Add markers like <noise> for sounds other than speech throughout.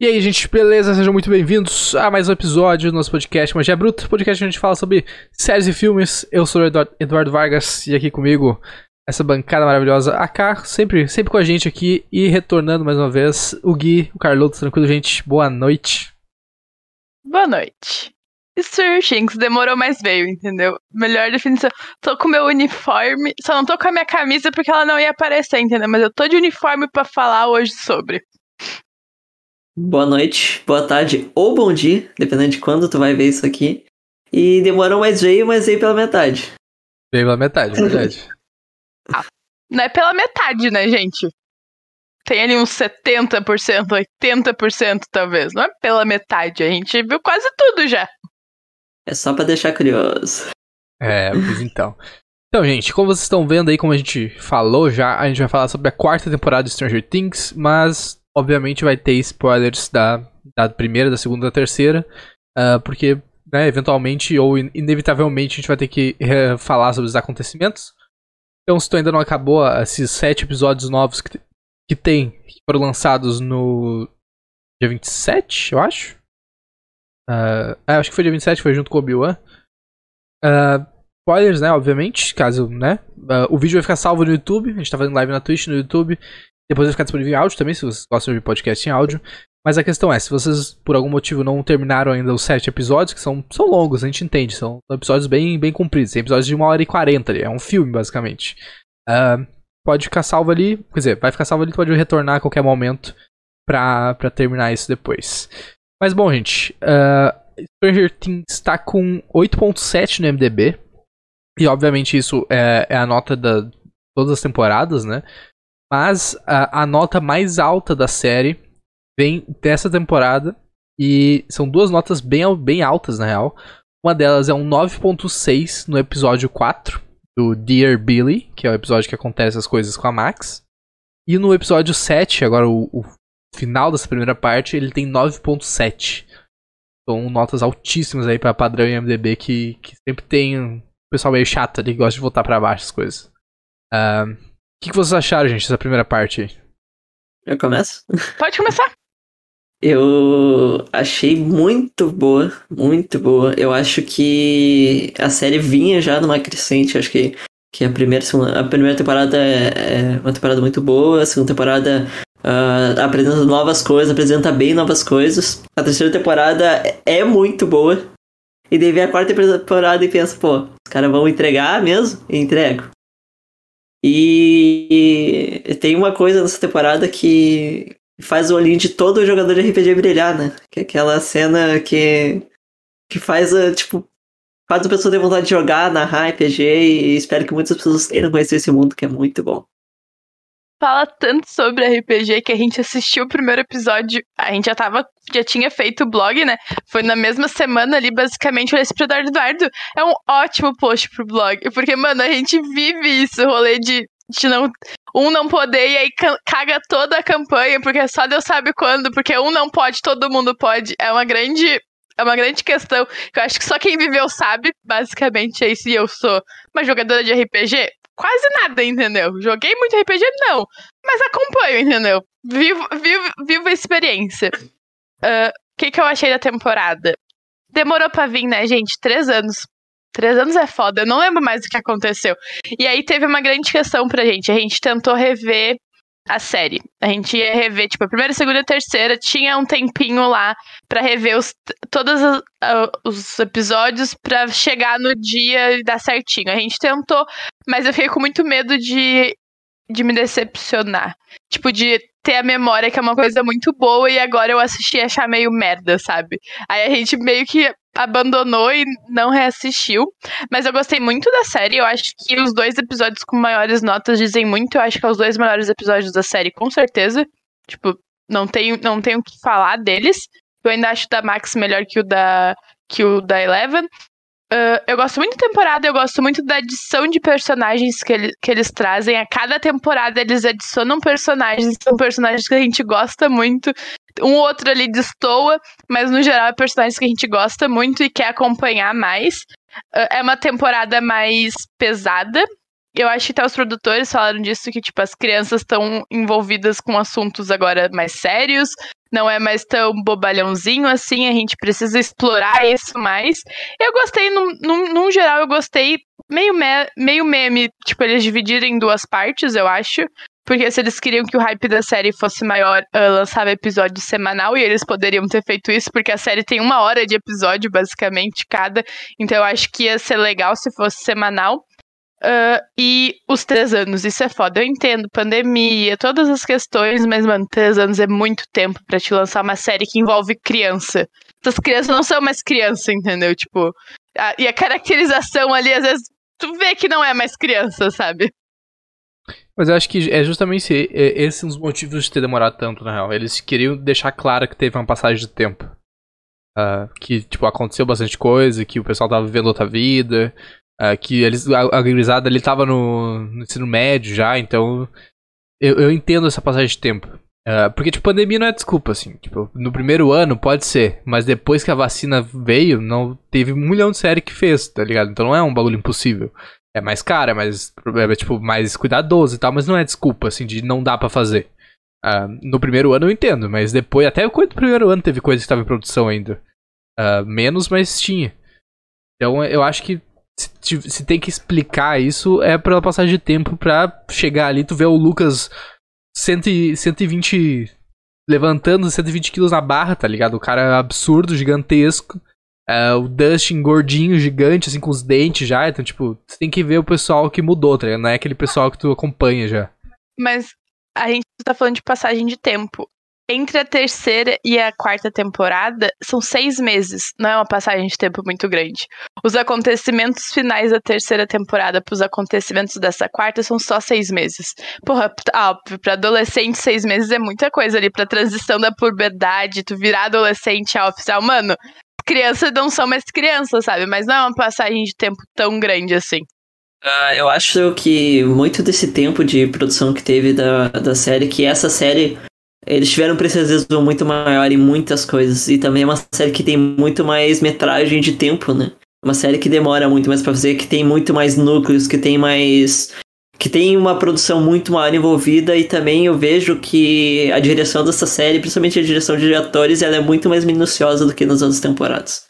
E aí, gente, beleza? Sejam muito bem-vindos a mais um episódio do nosso podcast Magia Bruta, podcast onde a gente fala sobre séries e filmes. Eu sou o Eduardo Vargas e aqui comigo essa bancada maravilhosa, a K, sempre, sempre com a gente aqui e retornando mais uma vez, o Gui, o Carloto, tranquilo, gente? Boa noite. Boa noite. Sir Shinx demorou, mas veio, entendeu? Melhor definição. Tô com meu uniforme, só não tô com a minha camisa porque ela não ia aparecer, entendeu? Mas eu tô de uniforme para falar hoje sobre. Boa noite, boa tarde ou bom dia, dependendo de quando tu vai ver isso aqui. E demorou, mas veio, mas veio pela metade. Veio pela metade, verdade. ah, <laughs> não é pela metade, né, gente? Tem ali uns 70%, 80% talvez. Não é pela metade, a gente viu quase tudo já. É só pra deixar curioso. É, pois então. Então, gente, como vocês estão vendo aí, como a gente falou já, a gente vai falar sobre a quarta temporada de Stranger Things, mas obviamente vai ter spoilers da, da primeira, da segunda, da terceira, uh, porque, né, eventualmente ou inevitavelmente a gente vai ter que uh, falar sobre os acontecimentos. Então, se tu ainda não acabou esses sete episódios novos que, que tem, que foram lançados no dia 27, eu acho. Uh, acho que foi dia 27, foi junto com o Obi-Wan. Uh, spoilers, né, obviamente, caso, né. Uh, o vídeo vai ficar salvo no YouTube, a gente tá fazendo live na Twitch, no YouTube. Depois vai ficar disponível em áudio também, se vocês gostam de podcast em áudio. Mas a questão é, se vocês por algum motivo não terminaram ainda os sete episódios, que são, são longos, a gente entende, são episódios bem, bem compridos, tem episódios de uma hora e quarenta ali, é um filme basicamente. Uh, pode ficar salvo ali, quer dizer, vai ficar salvo ali, pode retornar a qualquer momento pra, pra terminar isso depois. Mas bom, gente, uh, Stranger Things está com 8.7 no MDB, e obviamente isso é, é a nota da todas as temporadas, né? Mas a, a nota mais alta da série vem dessa temporada. E são duas notas bem, bem altas, na real. Uma delas é um 9.6 no episódio 4 do Dear Billy, que é o episódio que acontece as coisas com a Max. E no episódio 7, agora o, o final dessa primeira parte, ele tem 9.7. São notas altíssimas aí para padrão IMDB que, que sempre tem um pessoal meio chato ali que gosta de voltar para baixo as coisas. Uh, o que, que vocês acharam, gente, dessa primeira parte aí? Eu começo? Pode começar. Eu achei muito boa, muito boa. Eu acho que a série vinha já numa crescente. Acho que, que a, primeira, a primeira temporada é, é uma temporada muito boa, a segunda temporada uh, apresenta novas coisas, apresenta bem novas coisas. A terceira temporada é muito boa. E daí vem a quarta temporada e pensa, pô, os caras vão entregar mesmo? E entrego. E tem uma coisa nessa temporada que faz o olhinho de todo jogador de RPG brilhar, né? Que é aquela cena que, que faz, tipo, faz a pessoa ter vontade de jogar, narrar RPG e espero que muitas pessoas queiram conhecer esse mundo, que é muito bom fala tanto sobre RPG que a gente assistiu o primeiro episódio, a gente já tava, já tinha feito o blog, né? Foi na mesma semana ali, basicamente, eu olhei pro Eduardo. É um ótimo post pro blog. Porque, mano, a gente vive isso, rolê de, de não. Um não poder e aí caga toda a campanha, porque só Deus sabe quando, porque um não pode, todo mundo pode. É uma grande é uma grande questão que eu acho que só quem viveu sabe, basicamente é isso. E eu sou uma jogadora de RPG, quase nada, entendeu? Joguei muito RPG, não. Mas acompanho, entendeu? Vivo, vivo, vivo a experiência. O uh, que, que eu achei da temporada? Demorou pra vir, né, gente? Três anos. Três anos é foda, eu não lembro mais o que aconteceu. E aí teve uma grande questão pra gente. A gente tentou rever a série. A gente ia rever, tipo, a primeira, a segunda e a terceira. Tinha um tempinho lá para rever os, todos os, os episódios para chegar no dia e dar certinho. A gente tentou, mas eu fiquei com muito medo de, de me decepcionar. Tipo, de ter a memória, que é uma coisa muito boa, e agora eu assisti e achar meio merda, sabe? Aí a gente meio que abandonou e não reassistiu. Mas eu gostei muito da série. Eu acho que os dois episódios com maiores notas dizem muito. Eu acho que é os dois melhores episódios da série, com certeza. Tipo, não tenho, não tenho o que falar deles. Eu ainda acho o da Max melhor que o da, que o da Eleven. Uh, eu gosto muito da temporada, eu gosto muito da adição de personagens que, ele, que eles trazem. A cada temporada eles adicionam personagens, são personagens que a gente gosta muito. Um outro ali destoa, mas no geral é personagens que a gente gosta muito e quer acompanhar mais. Uh, é uma temporada mais pesada. Eu acho que até os produtores falaram disso, que, tipo, as crianças estão envolvidas com assuntos agora mais sérios, não é mais tão bobalhãozinho assim, a gente precisa explorar isso mais. Eu gostei, num, num, num geral, eu gostei meio, me, meio meme, tipo, eles dividiram em duas partes, eu acho. Porque se eles queriam que o hype da série fosse maior, uh, lançava episódio semanal e eles poderiam ter feito isso, porque a série tem uma hora de episódio, basicamente, cada. Então eu acho que ia ser legal se fosse semanal. Uh, e os três anos, isso é foda. Eu entendo, pandemia, todas as questões, mas, mano, três anos é muito tempo para te lançar uma série que envolve criança. Essas crianças não são mais criança, entendeu? Tipo, a, e a caracterização ali, às vezes, tu vê que não é mais criança, sabe? Mas eu acho que é justamente esses os motivos de ter demorado tanto, na real. Eles queriam deixar claro que teve uma passagem de tempo. Uh, que, tipo, aconteceu bastante coisa, que o pessoal tava vivendo outra vida, Uh, que eles, a, a ali tava no, no, ensino médio já, então eu, eu entendo essa passagem de tempo. Uh, porque, tipo, pandemia não é desculpa, assim. Tipo, no primeiro ano pode ser, mas depois que a vacina veio, não teve um milhão de série que fez, tá ligado? Então não é um bagulho impossível. É mais caro, é mais, é, tipo, mais cuidadoso e tal, mas não é desculpa, assim, de não dá para fazer. Uh, no primeiro ano eu entendo, mas depois, até o primeiro ano teve coisa que estava em produção ainda. Menos, mas tinha. Então eu acho que se, se, tem que explicar isso, é pela passagem de tempo pra chegar ali, tu vê o Lucas 100, 120 levantando 120 quilos na barra, tá ligado? O cara absurdo, gigantesco. É, o Dustin gordinho, gigante, assim, com os dentes já. Então, tipo, você tem que ver o pessoal que mudou, tá ligado? Não é aquele pessoal que tu acompanha já. Mas a gente tá falando de passagem de tempo entre a terceira e a quarta temporada são seis meses, não é uma passagem de tempo muito grande. Os acontecimentos finais da terceira temporada para os acontecimentos dessa quarta são só seis meses. Porra, óbvio, pra adolescente, seis meses é muita coisa ali, pra transição da puberdade, tu virar adolescente a oficial. Mano, crianças não são mais crianças, sabe? Mas não é uma passagem de tempo tão grande assim. Uh, eu acho que muito desse tempo de produção que teve da, da série, que essa série eles tiveram um muito maior em muitas coisas. E também é uma série que tem muito mais metragem de tempo, né? Uma série que demora muito mais pra fazer, que tem muito mais núcleos, que tem mais. que tem uma produção muito maior envolvida. E também eu vejo que a direção dessa série, principalmente a direção de atores, ela é muito mais minuciosa do que nas outras temporadas.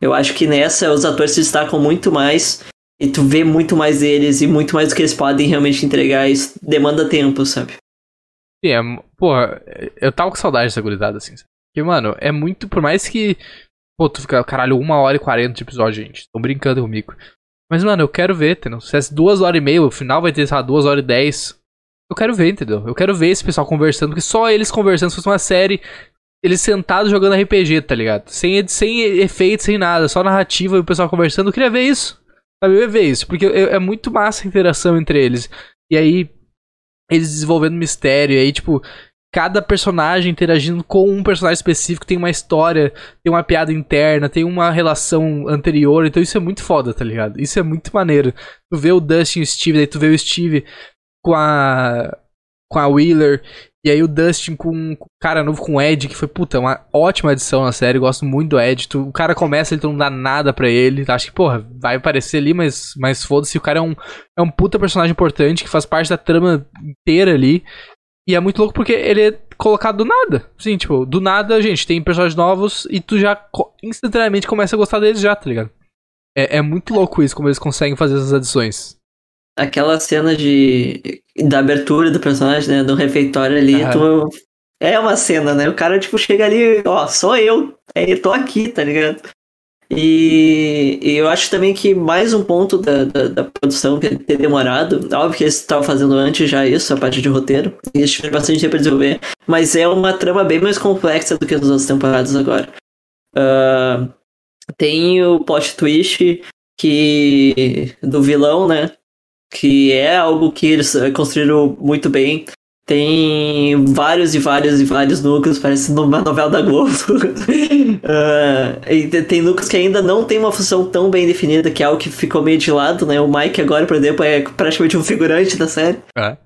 Eu acho que nessa os atores se destacam muito mais. E tu vê muito mais deles e muito mais do que eles podem realmente entregar. Isso demanda tempo, sabe? Sim, é, porra, eu tava com saudade dessa gurizada, assim. Porque, mano, é muito. Por mais que. Pô, tu fica, caralho, uma hora e quarenta de episódio, gente. Tão brincando comigo. Mas, mano, eu quero ver, entendeu? Se é duas horas e meia, o final vai ter, sei lá, duas horas e dez. Eu quero ver, entendeu? Eu quero ver esse pessoal conversando, porque só eles conversando, se fosse uma série, eles sentados jogando RPG, tá ligado? Sem, sem efeito, sem nada, só narrativa e o pessoal conversando. Eu queria ver isso. Sabe? Eu ia ver isso, porque é muito massa a interação entre eles. E aí, eles desenvolvendo mistério, e aí, tipo, cada personagem interagindo com um personagem específico tem uma história, tem uma piada interna, tem uma relação anterior, então isso é muito foda, tá ligado? Isso é muito maneiro. Tu vê o Dustin e o Steve, daí tu vê o Steve com a com a Wheeler, e aí o Dustin com o cara novo com o Ed, que foi, puta, uma ótima edição na série, gosto muito do Ed. Tu, o cara começa, ele não dá nada pra ele. Acho que, porra, vai aparecer ali, mas, mas foda-se, o cara é um, é um puta personagem importante que faz parte da trama inteira ali. E é muito louco porque ele é colocado do nada. Sim, tipo, do nada, gente, tem personagens novos e tu já instantaneamente começa a gostar deles já, tá ligado? É, é muito louco isso, como eles conseguem fazer essas adições aquela cena de da abertura do personagem, né, do refeitório ali, tu, é uma cena, né? O cara tipo chega ali, ó, sou eu, é, eu tô aqui, tá ligado? E, e, eu acho também que mais um ponto da, da, da produção que ter demorado, óbvio que eles estavam fazendo antes já isso, a parte de roteiro, e eles tiveram bastante tempo para desenvolver, mas é uma trama bem mais complexa do que as outras temporadas agora. Uh, tem o plot twist que do vilão, né? Que é algo que eles eh, construíram muito bem. Tem vários e vários e vários núcleos, parece numa novela da Globo. <laughs> uh, tem núcleos que ainda não tem uma função tão bem definida, que é algo que ficou meio de lado, né? O Mike agora, por exemplo, é praticamente um figurante da série. É.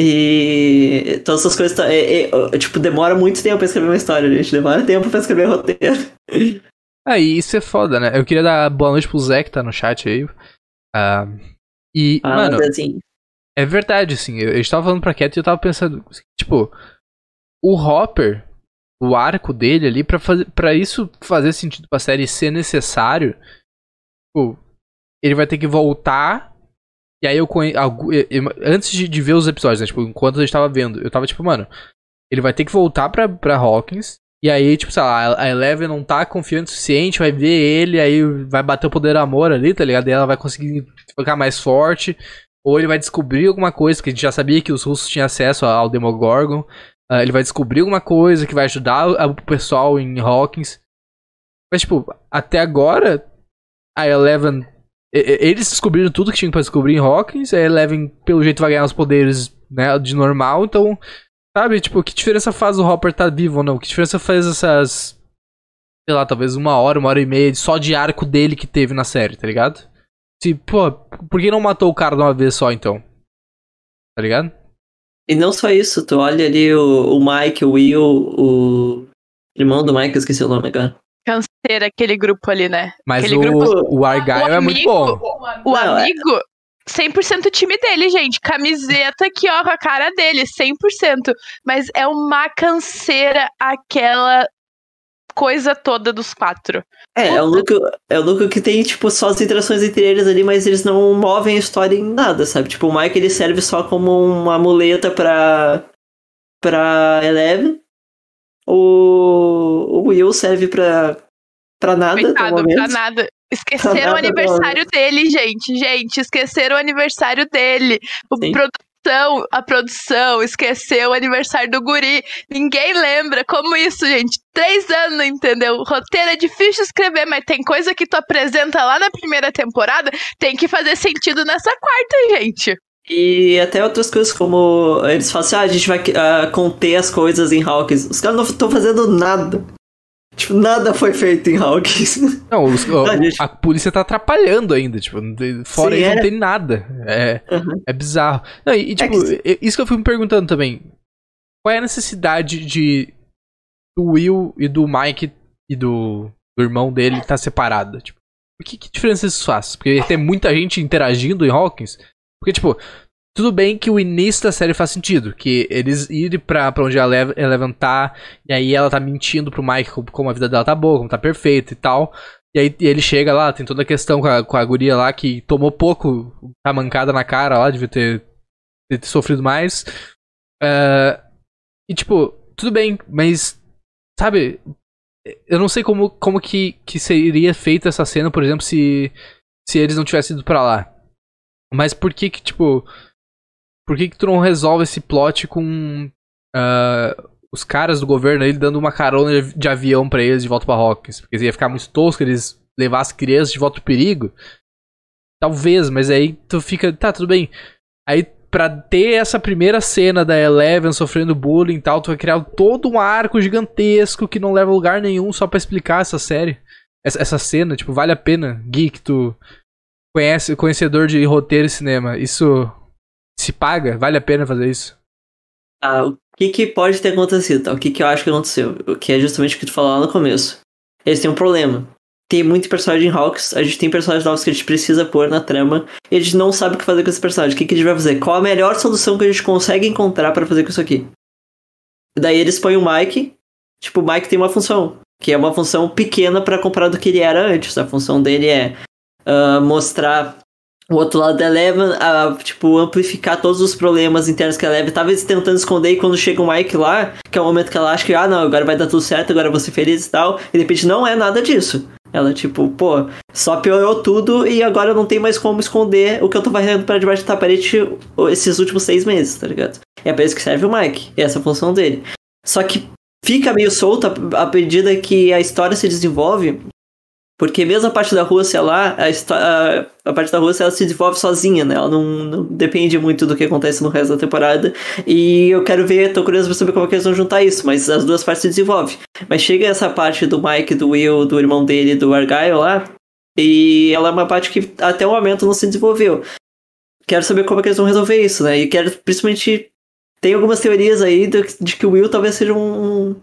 E todas essas coisas. É, é, tipo, demora muito tempo pra escrever uma história, gente. Demora tempo pra escrever roteiro. Ah, e isso é foda, né? Eu queria dar boa noite pro Zé que tá no chat aí. Uh, E, Ah, mano, assim, é verdade, assim. Eu, eu estava falando pra Cat e eu tava pensando, tipo, o Hopper, o arco dele ali, pra, fazer, pra isso fazer sentido pra série ser necessário, tipo, ele vai ter que voltar. E aí eu- eu- Antes de, de ver os episódios, né? Tipo, enquanto eu estava vendo, eu tava tipo, mano, ele vai ter que voltar pra, pra Hawkins. E aí, tipo, sei lá, a Eleven não tá confiante o suficiente, vai ver ele, aí vai bater o poder amor ali, tá ligado? E ela vai conseguir ficar mais forte. Ou ele vai descobrir alguma coisa, que a gente já sabia que os russos tinham acesso ao Demogorgon. Ah, ele vai descobrir alguma coisa que vai ajudar o pessoal em Hawkins. Mas, tipo, até agora, a Eleven. Eles descobriram tudo que tinha pra descobrir em Hawkins. A Eleven, pelo jeito, vai ganhar os poderes né, de normal. Então, sabe, tipo, que diferença faz o Hopper estar vivo ou não? Que diferença faz essas. Sei lá, talvez uma hora, uma hora e meia só de arco dele que teve na série, tá ligado? Se, pô, por que não matou o cara de uma vez só então? Tá ligado? E não só isso, tu olha ali o, o Mike, o Will, o irmão do Mike, eu esqueci o nome agora. Canseira, aquele grupo ali, né? Mas Aquele o, grupo- o Argyle é muito amigo- bom. O é- amigo, 100% time dele, gente. Camiseta aqui, ó, com a cara dele, 100%. Mas é uma canseira aquela coisa toda dos quatro. É, é o núcleo, é o núcleo que tem, tipo, só as interações entre eles ali, mas eles não movem a história em nada, sabe? Tipo, o Mike ele serve só como uma muleta pra. pra Eleven. O, o Will serve pra. pra nada, Coitado, momento. pra nada. Esqueceram o aniversário dele, gente. Gente, esqueceram o aniversário dele. O Sim. produção, a produção esqueceu o aniversário do guri. Ninguém lembra. Como isso, gente? Três anos, entendeu? Roteiro é difícil escrever, mas tem coisa que tu apresenta lá na primeira temporada, tem que fazer sentido nessa quarta, gente. E até outras coisas, como eles falam assim, ah, a gente vai ah, conter as coisas em Hawkins. Os caras não estão fazendo nada. Tipo, nada foi feito em Hawkins. Não, os- <laughs> gente. a polícia tá atrapalhando ainda, tipo, tem- fora Sim, isso é. não tem nada. É, Uhum. é bizarro. Não, e, e, tipo, e- isso que eu fui me perguntando também. Qual é a necessidade de do Will e do Mike e do, do irmão dele estar tá separado? Tipo, o que, que diferença isso faz? Porque tem muita gente interagindo em Hawkins. Porque, tipo, tudo bem que o início da série faz sentido. Que eles irem pra, pra onde a Eleven Eleven tá, e aí ela tá mentindo pro Mike como, a vida dela tá boa, como tá perfeita e tal. E aí ele chega lá, tem toda a questão com a, com a guria lá que tomou pouco, tá mancada na cara lá, devia ter, ter sofrido mais. É, e tipo, tudo bem, mas, sabe, eu não sei como, como que, que seria feita essa cena, por exemplo, se, se eles não tivessem ido pra lá. Mas por que que, tipo, por que que tu não resolve esse plot com ah, os caras do governo aí dando uma carona de, avião pra eles de volta pra Hawkins? Porque ia ficar muito tosco eles levar as crianças de volta pro perigo. Talvez, mas aí tu fica, tá, tudo bem. Aí pra ter essa primeira cena da Eleven sofrendo bullying e tal, tu vai criar todo um arco gigantesco que não leva a lugar nenhum só pra explicar essa série. Essa, essa cena, tipo, vale a pena, geek, tu conhece, conhecedor de roteiro e cinema. Isso se paga? Vale a pena fazer isso? Ah, o que, que pode ter acontecido? O que, que eu acho que aconteceu? O que é justamente o que tu falou lá no começo. Eles têm um problema. Tem muito personagem em Hawks, a gente tem personagens novos que a gente precisa pôr na trama, e a gente não sabe o que fazer com esse personagem. O que, que a gente vai fazer? Qual a melhor solução que a gente consegue encontrar pra fazer com isso aqui? Daí eles põem o Mike, tipo, o Mike tem uma função, que é uma função pequena pra comparar do que ele era antes. A função dele é ah, mostrar o outro lado da Eleven, a, tipo, amplificar todos os problemas internos que a Eleven tava tentando esconder e quando chega o Mike lá, que é o momento que ela acha que, ah, não, agora vai dar tudo certo, agora eu vou ser feliz e tal, e de repente não é nada disso. Ela, tipo, pô, só piorou tudo e agora não tem mais como esconder o que eu tô varrendo pra debaixo do tapete esses últimos seis meses, tá ligado? É pra isso que serve o Mike, essa é a função dele. Só que fica meio solta à medida que a história se desenvolve, porque mesmo a parte da Rússia lá, a, a parte da Rússia ela se desenvolve sozinha, né? Ela não, não depende muito do que acontece no resto da temporada. E eu quero ver, tô curioso pra saber como é que eles vão juntar isso, mas as duas partes se desenvolvem. Mas chega essa parte do Mike, do Will, do irmão dele, do Argyle lá, e ela é uma parte que até o momento não se desenvolveu. Quero saber como é que eles vão resolver isso, né? E quero principalmente. Tem algumas teorias aí de, de que o Will talvez seja um.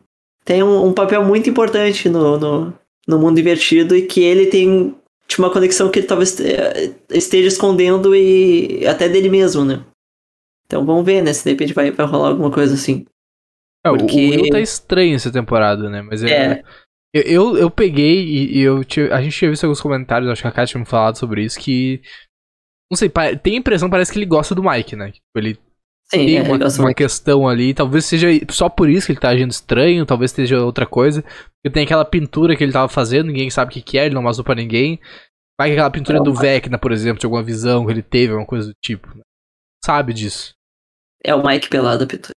tem um, um papel muito importante no, no, no mundo invertido e que ele tem tipo, uma conexão que ele talvez eh, esteja escondendo e até dele mesmo, né? Então vamos ver, né? Se de repente vai, vai rolar alguma coisa assim. É, Porque- O Will tá estranho essa temporada, né? Mas é. É. Eu, eu, eu peguei e, e eu tinha- a gente tinha visto alguns comentários, acho que a Kátia tinha me falado sobre isso, que. Não sei, tem a impressão, parece que ele gosta do Mike, né? Tipo, ele Sim, tem é, uma, uma questão ali, talvez seja só por isso que ele tá agindo estranho, talvez seja outra coisa. Porque tem aquela pintura que ele tava fazendo, ninguém sabe o que, que é, ele não mostrou pra ninguém. Vai que aquela pintura do Vecna, por exemplo, de alguma visão que ele teve, alguma coisa do tipo. Sabe disso. É o Mike pelado, a pintura.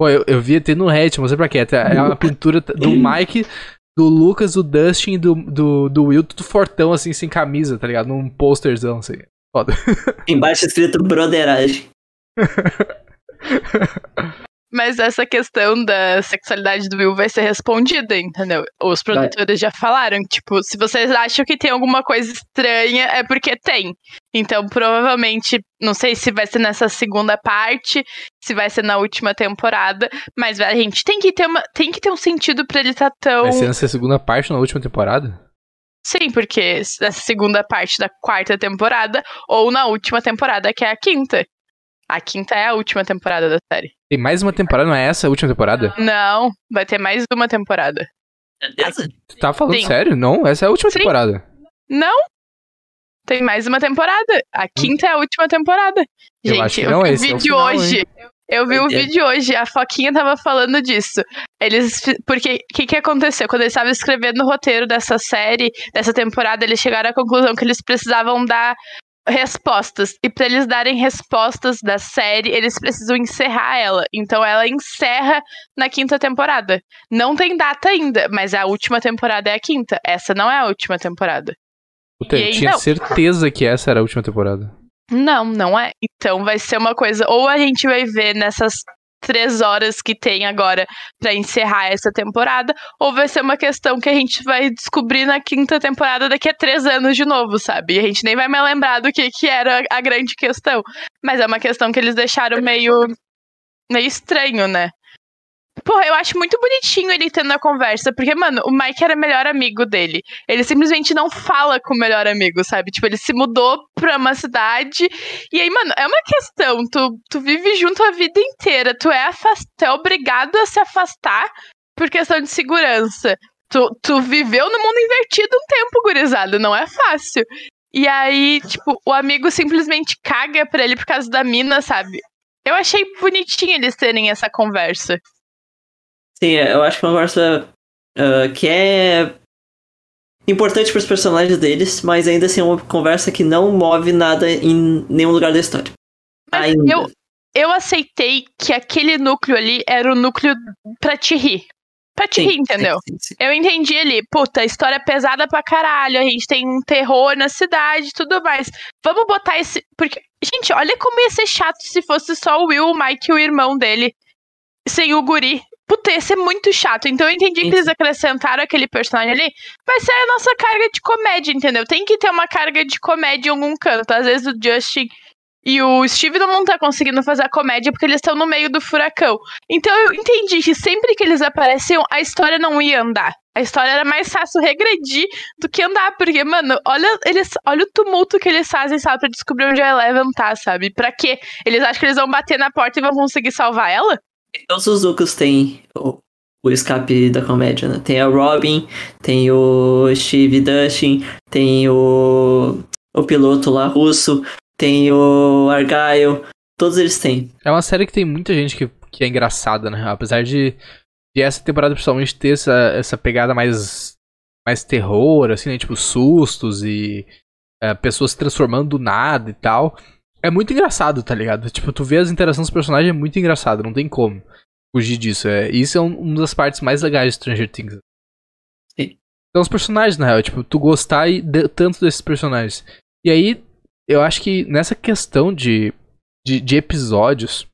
Pô, eu, eu vi até no Reddit, não sei pra quê. É uma pintura do <laughs> Mike, do Lucas, do Dustin e do, do, do Will, tudo fortão, assim, sem camisa, tá ligado? Num posterzão, assim. Foda. <laughs> Embaixo escrito broderagem. Mas essa questão da sexualidade do Will vai ser respondida, entendeu? Os produtores já falaram, tipo, se vocês acham que tem alguma coisa estranha, é porque tem. Então, provavelmente, não sei se vai ser nessa segunda parte, se vai ser na última temporada, mas a gente tem que ter uma, tem que ter um sentido pra ele estar tão Vai ser nessa segunda parte na última temporada? Sim, porque essa segunda parte da quarta temporada ou na última temporada, que é a quinta. A quinta é a última temporada da série. Tem mais uma temporada, não é essa a última temporada? Não, vai ter mais uma temporada. Certeza? Tu tá falando Sim. sério? Não, essa é a última Sim. temporada. Não! Tem mais uma temporada. A quinta é a última temporada. Eu Gente, acho que eu não, vi o esse é o vídeo final, hoje. Eu vi o Doideira. vídeo hoje, a Foquinha tava falando disso. Eles. Porque o que, que aconteceu? Quando eles estavam escrevendo o roteiro dessa série, dessa temporada, eles chegaram à conclusão que eles precisavam dar respostas. E pra eles darem respostas da série, eles precisam encerrar ela. Então ela encerra na quinta temporada. Não tem data ainda, mas a última temporada é a quinta. Essa não é a última temporada. Puta, eu aí, tinha não. certeza que essa era a última temporada. Não, não é. Então vai ser uma coisa. Ou a gente vai ver nessas três horas que tem agora pra encerrar essa temporada, ou vai ser uma questão que a gente vai descobrir na quinta temporada daqui a três anos de novo, sabe? E a gente nem vai mais lembrar do que, que era a grande questão. Mas é uma questão que eles deixaram meio. meio estranho, né? Porra, eu acho muito bonitinho ele tendo a conversa, porque, mano, o Mike era melhor amigo dele. Ele simplesmente não fala com o melhor amigo, sabe? Tipo, ele se mudou pra uma cidade. E aí, mano, é uma questão. Tu, tu vive junto a vida inteira. Tu é, afast... tu é obrigado a se afastar por questão de segurança. Tu, tu viveu no mundo invertido um tempo, gurizada. Não é fácil. E aí, tipo, o amigo simplesmente caga pra ele por causa da mina, sabe? Eu achei bonitinho eles terem essa conversa. Sim, eu acho que é uma conversa ah, que é importante para os personagens deles, mas ainda assim é uma conversa que não move nada em nenhum lugar da história. Mas Ainda. eu, eu aceitei que aquele núcleo ali era o núcleo pra te rir. Pra te Sim, rir, entendeu? sim, sim. Eu entendi ali, puta, história é pesada pra caralho, a gente tem um terror na cidade e tudo mais. Vamos botar esse. Porque, gente, olha como ia ser chato se fosse só o Will, o Mike e o irmão dele, sem o guri. Puta, ia ser muito chato. Então eu entendi que eles acrescentaram aquele personagem ali. Vai ser a nossa carga de comédia, entendeu? Tem que ter uma carga de comédia em algum canto. Às vezes o Justin e o Steve não estar conseguindo fazer a comédia porque eles estão no meio do furacão. Então eu entendi que sempre que eles apareciam, a história não ia andar. A história era mais fácil regredir do que andar, porque, mano, olha, eles, olha o tumulto que eles fazem, sabe, pra descobrir onde a Eleven tá, sabe? Pra quê? Eles acham que eles vão bater na porta e vão conseguir salvar ela? Todos os núcleos têm o, o escape da comédia, né? Tem a Robin, tem o Steve Dustin, tem o, o piloto lá russo, tem o Argyle, todos eles têm. É uma série que tem muita gente que, que é engraçada, né? Apesar de, de essa temporada principalmente ter essa, essa pegada mais, mais terror, assim, né? Tipo, sustos e é, pessoas se transformando do nada e tal. É muito engraçado, tá ligado? Tipo, tu vê as interações dos personagens é muito engraçado, não tem como fugir disso. É, isso é um, uma das partes mais legais de Stranger Things. Sim. São os personagens, na real, tipo, tu gostar e de- tanto desses personagens. E aí, eu acho que nessa questão de, de, de episódios,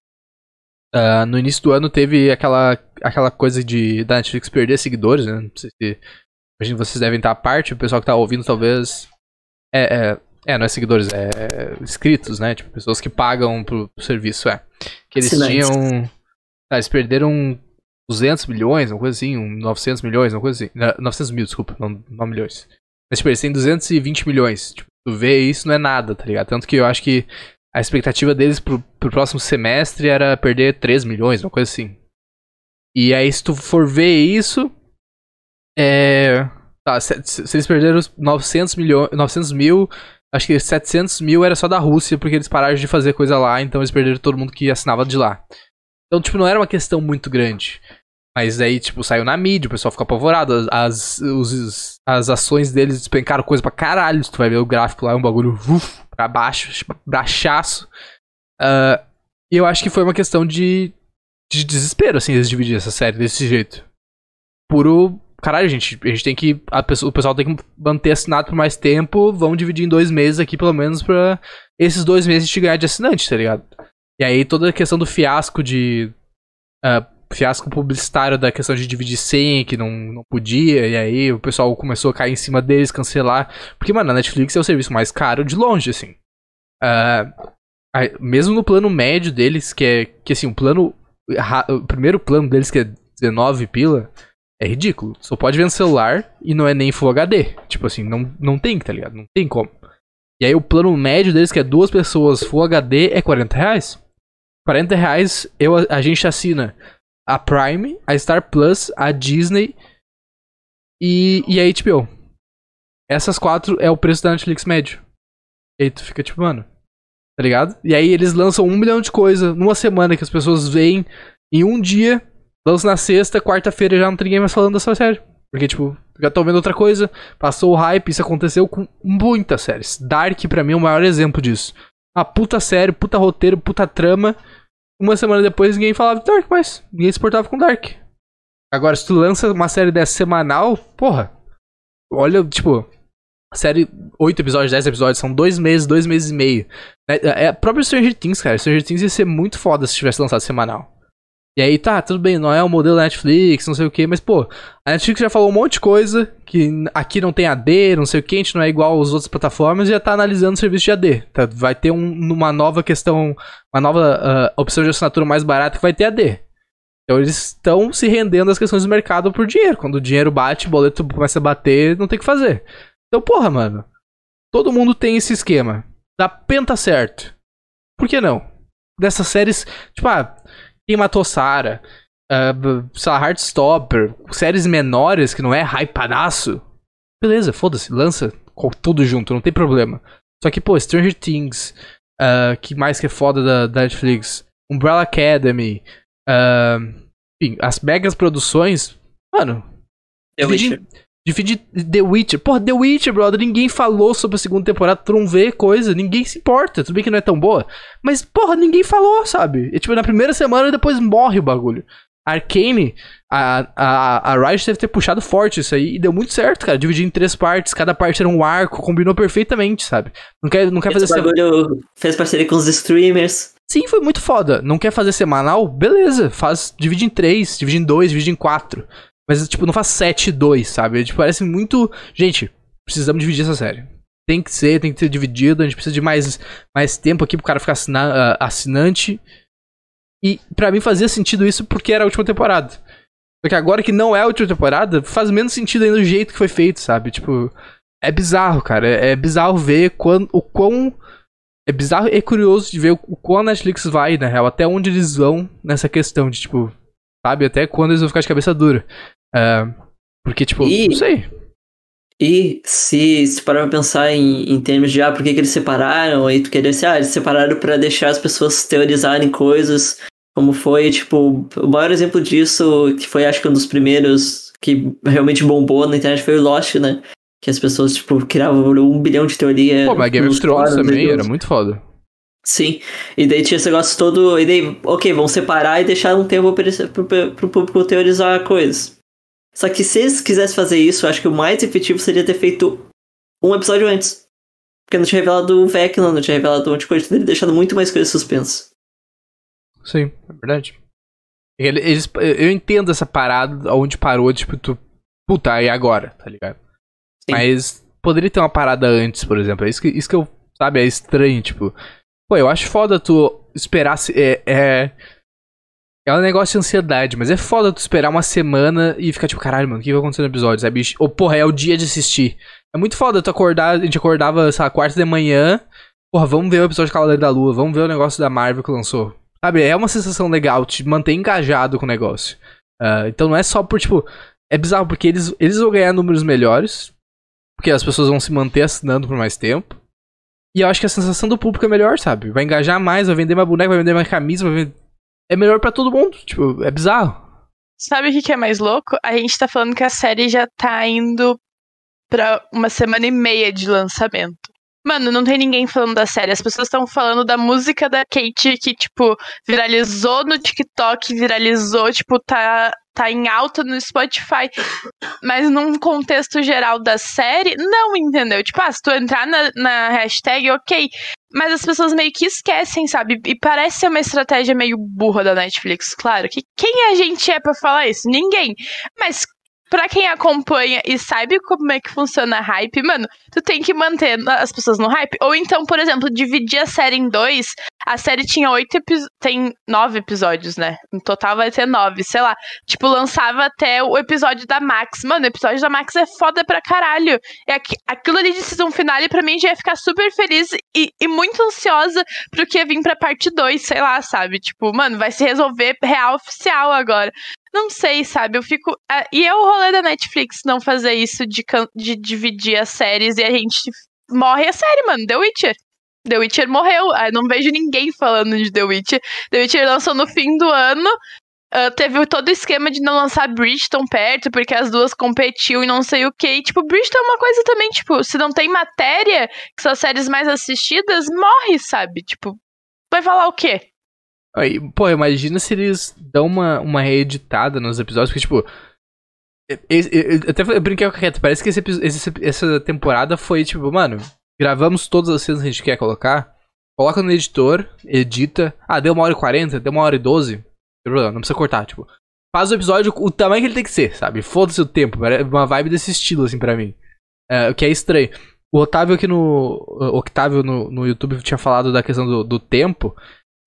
ah, no início do ano teve aquela, aquela coisa de da Netflix perder seguidores, né? Não sei se. Imagino vocês devem estar à parte, o pessoal que tá ouvindo talvez. É, é, é, não é seguidores, é, inscritos, né? Tipo, pessoas que pagam pro, pro serviço, é. Que eles tinham. Ah, eles perderam 200 milhões, uma coisa assim, um 900 milhões, uma coisa assim. Não, 900 mil, desculpa, não, não milhões. Mas, tipo, eles têm 220 milhões. Tipo, tu vê isso não é nada, tá ligado? Tanto que eu acho que a expectativa deles pro, pro próximo semestre era perder 3 milhões, uma coisa assim. E aí, se tu for ver isso, é. Tá, se, se eles perderam 900, milhões, 900 mil, acho que 700 mil era só da Rússia, porque eles pararam de fazer coisa lá, então eles perderam todo mundo que assinava de lá. Então, tipo, não era uma questão muito grande. Mas aí, tipo, saiu na mídia, o pessoal ficou apavorado. As, os, as ações deles despencaram coisa pra caralho. Tu vai ver o gráfico lá, é um bagulho uf, pra baixo, brachaço. Uh, e eu acho que foi uma questão de, de desespero, assim, eles dividir essa série desse jeito. Puro. Caralho, gente, a gente tem que. A pessoa, o pessoal tem que manter assinado por mais tempo. Vamos dividir em dois meses aqui, pelo menos, pra esses dois meses te ganhar de assinante, tá ligado? E aí toda a questão do fiasco de. Uh, fiasco publicitário da questão de dividir senha, que não, não podia, e aí o pessoal começou a cair em cima deles, cancelar. Porque, mano, a Netflix é o serviço mais caro de longe, assim. Uh, mesmo no plano médio deles, que é. Que assim, o plano. O primeiro plano deles, que é 19 pila, é ridículo. Só pode ver no celular e não é nem Full HD. Tipo assim, não, não tem, tá ligado? Não tem como. E aí o plano médio deles, que é duas pessoas Full HD, é 40 reais. 40 reais eu, a gente assina a Prime, a Star Plus, a Disney e, e a HBO. Essas quatro é o preço da Netflix médio. E aí tu fica tipo, mano, tá ligado? E aí eles lançam um milhão de coisa numa semana que as pessoas veem em um dia, lançam na sexta, quarta-feira já não tem ninguém mais falando dessa série. Porque, tipo, já tô vendo outra coisa, passou o hype, isso aconteceu com muitas séries. Dark, pra mim, é o maior exemplo disso. Uma puta série, puta roteiro, puta trama, uma semana depois ninguém falava de Dark mais. Ninguém se portava com Dark. Agora, se tu lança uma série dessa semanal, porra. Olha, tipo. Série 8 episódios, 10 episódios, são dois meses, dois meses e meio. É, é próprio Stranger Things, cara. Stranger Things ia ser muito foda se tivesse lançado semanal. E aí, tá, tudo bem, não é o modelo Netflix, não sei o que, mas, pô, a Netflix já falou um monte de coisa, que aqui não tem AD, não sei o que, a gente não é igual às outras plataformas, e já tá analisando o serviço de AD. Tá? Vai ter um, uma nova questão, uma nova uh, opção de assinatura mais barata que vai ter AD. Então eles estão se rendendo às questões do mercado por dinheiro. Quando o dinheiro bate, o boleto começa a bater, não tem o que fazer. Então, porra, mano. Todo mundo tem esse esquema. Da penta certo. Por que não? Dessas séries, tipo, ah, quem matou Sarah, uh, sei lá, Heartstopper, séries menores que não é hypadaço. Beleza, foda-se, lança tudo junto, não tem problema. Só que, pô, Stranger Things, uh, que mais que é foda da, da Netflix, Umbrella Academy, uh, enfim, as megas produções, mano. The Witcher. Dividir The Witcher. Porra, The Witcher, brother. Ninguém falou sobre a segunda temporada. Tu não vê coisa. Ninguém se importa. Tudo bem que não é tão boa. Mas, porra, ninguém falou, sabe? E, tipo, na primeira semana depois morre o bagulho. Arcane, a, a, a Riot deve ter puxado forte isso aí. E deu muito certo, cara. Dividir em três partes. Cada parte era um arco. Combinou perfeitamente, sabe? Não quer, não quer Esse fazer... bagulho fez parceria com os streamers. Sim, foi muito foda. Não quer fazer semanal? Beleza. Faz, divide em três, divide em dois, divide em quatro. Mas, tipo, não faz 7 2, sabe? Tipo, parece muito. Gente, precisamos dividir essa série. Tem que ser, tem que ser dividido. A gente precisa de mais, mais tempo aqui pro cara ficar assina, uh, assinante. E para mim fazia sentido isso porque era a última temporada. Porque agora que não é a última temporada, faz menos sentido ainda do jeito que foi feito, sabe? Tipo, é bizarro, cara. É, é bizarro ver quando, o quão. É bizarro e curioso de ver o, o quão a Netflix vai, na real, até onde eles vão nessa questão de, tipo, sabe? Até quando eles vão ficar de cabeça dura. Uh, porque, tipo, e, não sei. E se, se parar pra pensar em, em termos de, ah, por que, que eles separaram? Aí tu queria dizer, ah, eles separaram para deixar as pessoas teorizarem coisas, como foi, tipo, o maior exemplo disso, que foi acho que um dos primeiros que realmente bombou na internet foi o Lost, né? Que as pessoas, tipo, criavam um bilhão de teorias. Pô, mas Game of Thrones também era muito foda. Sim, e daí tinha esse negócio todo. E daí, ok, vão separar e deixar um tempo pro, pro, pro público teorizar coisas. Só que se eles quisessem fazer isso, eu acho que o mais efetivo seria ter feito um episódio antes. Porque não tinha revelado o Vecna, não tinha revelado um monte de coisa, teria deixado muito mais coisas suspensas. Sim, é verdade. Eles, eu entendo essa parada onde parou, tipo, tu. Puta, e agora, tá ligado? Sim. Mas poderia ter uma parada antes, por exemplo. É isso que, isso que eu, sabe, é estranho, tipo. Pô, eu acho foda tu esperar. É, é, É um negócio de ansiedade, mas é foda tu esperar uma semana e ficar tipo, caralho, mano, o que vai acontecer no episódio, sabe? Ou, porra, é o dia de assistir. É muito foda tu acordar, a gente acordava, sei lá, quarta de manhã, porra, vamos ver o episódio de Cavaleiro da Lua, vamos ver o negócio da Marvel que lançou. Sabe, é uma sensação legal, te manter engajado com o negócio. Uh, então não é só por, tipo, é bizarro, porque eles, eles vão ganhar números melhores, porque as pessoas vão se manter assinando por mais tempo. E eu acho que a sensação do público é melhor, sabe? Vai engajar mais, vai vender mais boneco, vai vender mais camisa, vai vender... É melhor para todo mundo. Tipo, é bizarro. Sabe o que, é mais louco? A gente tá falando que a série já tá indo pra uma semana e meia de lançamento. Mano, não tem ninguém falando da série. As pessoas estão falando da música da Kate que, tipo, viralizou no TikTok, viralizou, tipo, tá tá em alta no Spotify. Mas num contexto geral da série, não, entendeu? Tipo, ah, se tu entrar na, na hashtag, ok. Mas as pessoas meio que esquecem, sabe? E parece ser uma estratégia meio burra da Netflix, claro. Que quem a gente é para falar isso? Ninguém. Mas pra quem acompanha e sabe como é que funciona a hype, mano, tu tem que manter as pessoas no hype. Ou então, por exemplo, dividir a série em dois. A série tinha oito episódios. Tem nove episódios, né? No total vai ter nove, sei lá. Tipo, lançava até o episódio da Max. Mano, o episódio da Max é foda pra caralho. É aqu aquilo ali de season finale, pra mim, já ia ficar super feliz e, e muito ansiosa pro que ia vir pra parte 2, sei lá, sabe? Tipo, mano, vai se resolver real oficial agora. Não sei, sabe? Eu fico. Uh, e é o rolê da Netflix não fazer isso de, de dividir as séries e a gente morre a série, mano. The Witcher. The Witcher morreu. Eu não vejo ninguém falando de The Witcher. The Witcher lançou no fim do ano. Uh, teve todo o esquema de não lançar Bridgeton perto, porque as duas competiam e não sei o que. tipo, Bridgeton é uma coisa também, tipo, se não tem matéria, que são as séries mais assistidas, morre, sabe? Tipo, vai falar o quê? Aí, pô, imagina se eles dão uma, uma reeditada nos episódios, porque, tipo. Eu, eu, até brinquei com a Cat, parece que esse, esse, essa temporada foi, tipo, mano, gravamos todas as cenas que a gente quer colocar, coloca no editor, edita. Ah, deu uma hora e quarenta, deu uma hora e doze. Não precisa cortar, tipo. Faz o episódio o tamanho que ele tem que ser, sabe? Foda-se o tempo, uma vibe desse estilo, assim, pra mim. É, o que é estranho. O Otávio aqui no. Octávio no, no YouTube tinha falado da questão do, do tempo.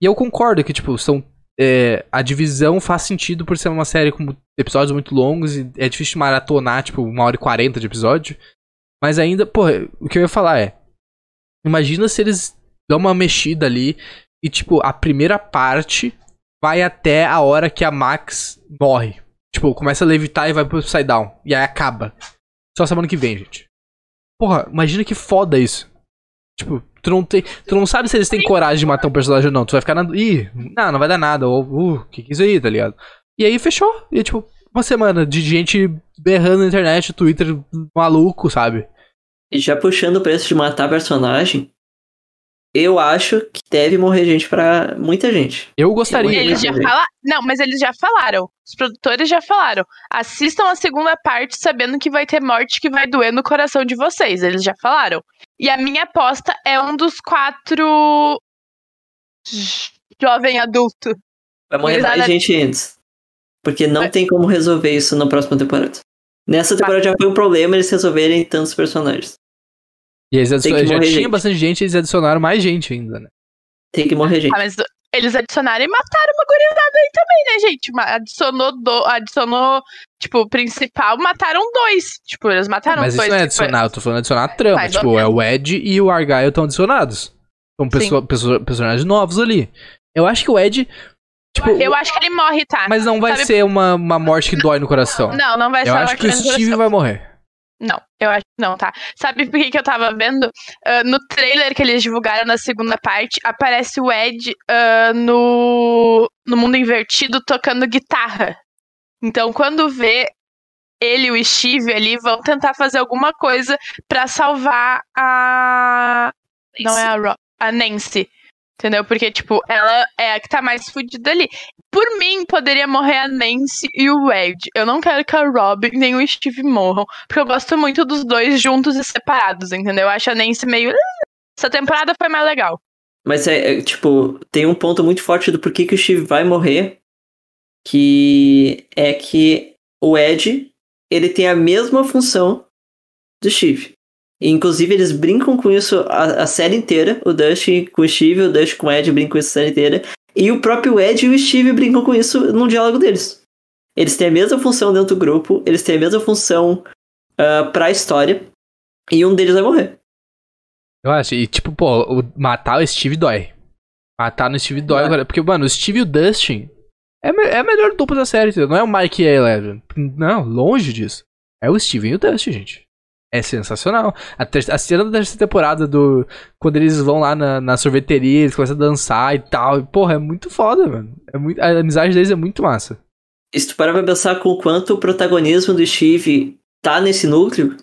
E eu concordo que, tipo, são. É, a divisão faz sentido por ser uma série com episódios muito longos e é difícil maratonar, tipo, uma hora e quarenta de episódio. Mas ainda, pô, o que eu ia falar é. Imagina se eles dão uma mexida ali e, tipo, a primeira parte vai até a hora que a Max morre. Tipo, começa a levitar e vai pro Upside Down. E aí acaba. Só semana que vem, gente. Porra, imagina que foda isso. Tipo, tu não tem. Tu não sabe se eles têm coragem de matar um personagem ou não. Tu vai ficar na. Ih, não, não vai dar nada. Ou, uh, que que é isso aí, tá ligado? E aí fechou. E tipo, uma semana de gente berrando na internet, Twitter maluco, sabe? E já puxando o preço de matar personagem, eu acho que deve morrer gente para muita gente. Eu gostaria. Eles já falaram. Não, mas eles já falaram. Os produtores já falaram. Assistam a segunda parte sabendo que vai ter morte que vai doer no coração de vocês. Eles já falaram. E a minha aposta é um dos quatro. Jovem adulto. Vai morrer mais gente antes. Porque não vai. tem como resolver isso na próxima temporada. Nessa temporada vai. já foi um problema eles resolverem tantos personagens. E eles adicionaram, já tinha gente. bastante gente, eles adicionaram mais gente ainda, né? Tem que morrer gente. Ah, mas eles adicionaram e mataram uma gurizada aí também, né, gente? Adicionou, do, adicionou, tipo, o principal, mataram dois. Tipo, eles mataram mas dois. Mas isso não é adicionar, eu tô falando adicionar a trama. Tipo, é o Ed e o Argyle estão adicionados. São pessoa, pessoa, personagens novos ali. Eu acho que o Ed. Tipo, eu acho que ele morre, tá? Mas não vai Sabe... ser uma, uma morte que dói no coração. Não, não vai ser Eu acho que o Steve vai morrer. Não, eu acho que não, tá? Sabe por que, que eu tava vendo? Uh, no trailer que eles divulgaram na segunda parte, aparece o Ed uh, no, no mundo invertido tocando guitarra. Então, quando vê ele e o Steve ali, vão tentar fazer alguma coisa para salvar a. Nancy. Não é a Ro a Nancy. Entendeu? Porque, tipo, ela é a que tá mais fudida ali. Por mim, poderia morrer a Nancy e o Ed. Eu não quero que a Robin nem o Steve morram. Porque eu gosto muito dos dois juntos e separados, entendeu? Eu acho a Nancy meio. Ah, essa temporada foi mais legal. Mas é, é, tipo, tem um ponto muito forte do porquê que o Steve vai morrer. Que é que o Ed, ele tem a mesma função do Steve. E, inclusive, eles brincam com isso a, a, série inteira. O Dust com o Steve, o Dust com o Ed brincam com isso a série inteira. E o próprio Ed e o Steve brincam com isso no diálogo deles. Eles têm a mesma função dentro do grupo, eles têm a mesma função uh, pra história, e um deles vai morrer. Eu acho, e tipo, pô, o, matar o Steve dói. Matar no Steve dói É. agora. Porque, mano, o Steve e o Dustin é, me- é a melhor dupla da série, entendeu? Não é o Mike e a Eleven. Não, longe disso. É o Steve e o Dustin, gente. É sensacional. A, a cena da terceira temporada do. Quando eles vão lá na, na sorveteria, eles começam a dançar e tal. E, porra, é muito foda, mano. É muito, a amizade deles é muito massa. E se tu parar pra pensar com o quanto o protagonismo do Steve tá nesse núcleo,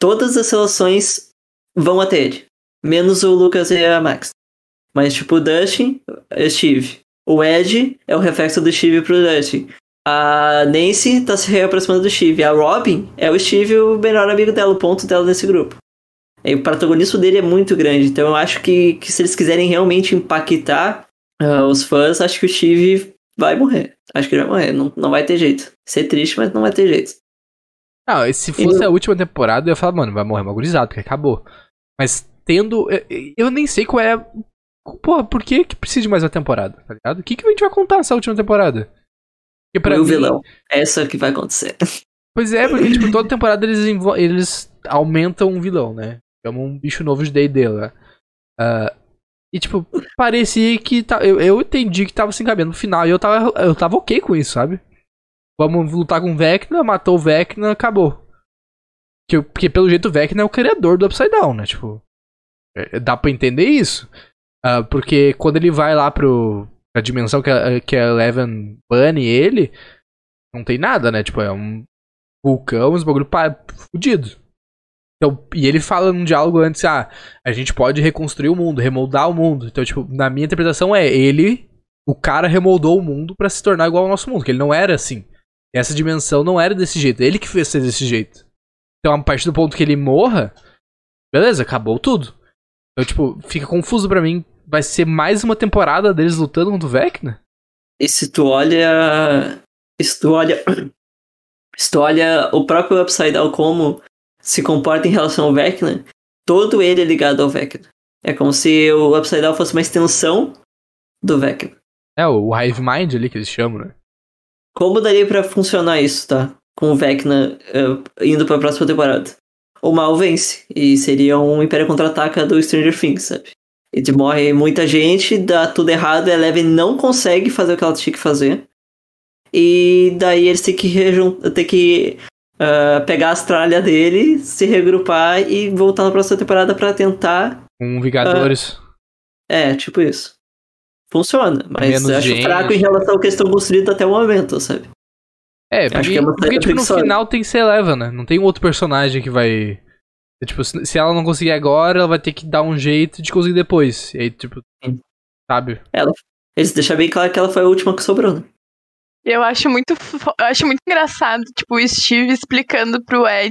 todas as relações vão até ele. Menos o Lucas e a Max. Mas, tipo, o Dustin é Steve. O Ed é o reflexo do Steve pro Dustin. A Nancy tá se reaproximando do Steve. A Robin é o Steve, o melhor amigo dela, o ponto dela nesse grupo. E o protagonismo dele é muito grande. Então eu acho que, que se eles quiserem realmente impactar ah, os fãs, acho que o Steve vai morrer. Acho que ele vai morrer. Não, não vai ter jeito. Ser triste, mas não vai ter jeito. E se fosse a última temporada, eu ia falar, mano, vai morrer uma gurizada, porque acabou. Mas tendo. eu- Eu nem sei qual é. Porra, por que, que precisa de mais uma temporada, tá ligado? O que, que a gente vai contar nessa última temporada? Porque pra o mim- vilão. Essa que vai acontecer. Pois é, porque, tipo, toda temporada eles, eles aumentam um vilão, né? Chamam um bicho novo de D&D lá. Ah, e, tipo, parecia que... Tá, eu, eu entendi que tava se encaminhando no final e eu tava, eu tava ok com isso, sabe? Vamos lutar com o Vecna, matou o Vecna, acabou. Que Porque, pelo jeito, o Vecna é o criador do Upside Down, né? Tipo, é- dá pra entender isso. Ah, porque quando ele vai lá pro... Pra dimensão que a, que a Eleven bane ele, não tem nada, né? Tipo, é um vulcão, uns bagulho pa- fudido. Então, e ele fala num diálogo antes, ah, a gente pode reconstruir o mundo, remoldar o mundo. Então, tipo, na minha interpretação é, ele, o cara remoldou o mundo pra se tornar igual ao nosso mundo, que ele não era assim. Essa dimensão não era desse jeito, ele que fez ser desse jeito. Então, a partir do ponto que ele morra, beleza, acabou tudo. Então, tipo, fica confuso pra mim, vai ser mais uma temporada deles lutando contra o Vecna? E se tu olha. Se tu olha. Se tu olha o próprio Upside Down como se comporta em relação ao Vecna, todo ele é ligado ao Vecna. É como se o Upside Down fosse uma extensão do Vecna. É, o Hive Mind ali que eles chamam, né? Como daria pra funcionar isso, tá? Com o Vecna eh, indo pra próxima temporada. O mal vence. E seria um Império Contra-Ataca do Stranger Things, sabe? E de morre muita gente, dá tudo errado, a Eleven não consegue fazer o que ela tinha que fazer. E daí eles têm que, têm que ah, pegar as tralhas dele, se regrupar e voltar na próxima temporada pra tentar. Com Vingadores. É, tipo isso. Funciona, mas Menos acho gente. fraco em relação ao que eles estão construindo até o momento, sabe? É, Acho porque, que é porque, tipo, no final tem que ser Eleven, né? Não tem um outro personagem que vai. Tipo, se se ela não conseguir agora, ela vai ter que dar um jeito de conseguir depois. E aí, tipo, Sim. sabe? Eles deixaram bem claro que ela foi a última que sobrou, né? Eu acho muito, eu acho muito engraçado, tipo, o Steve explicando pro Ed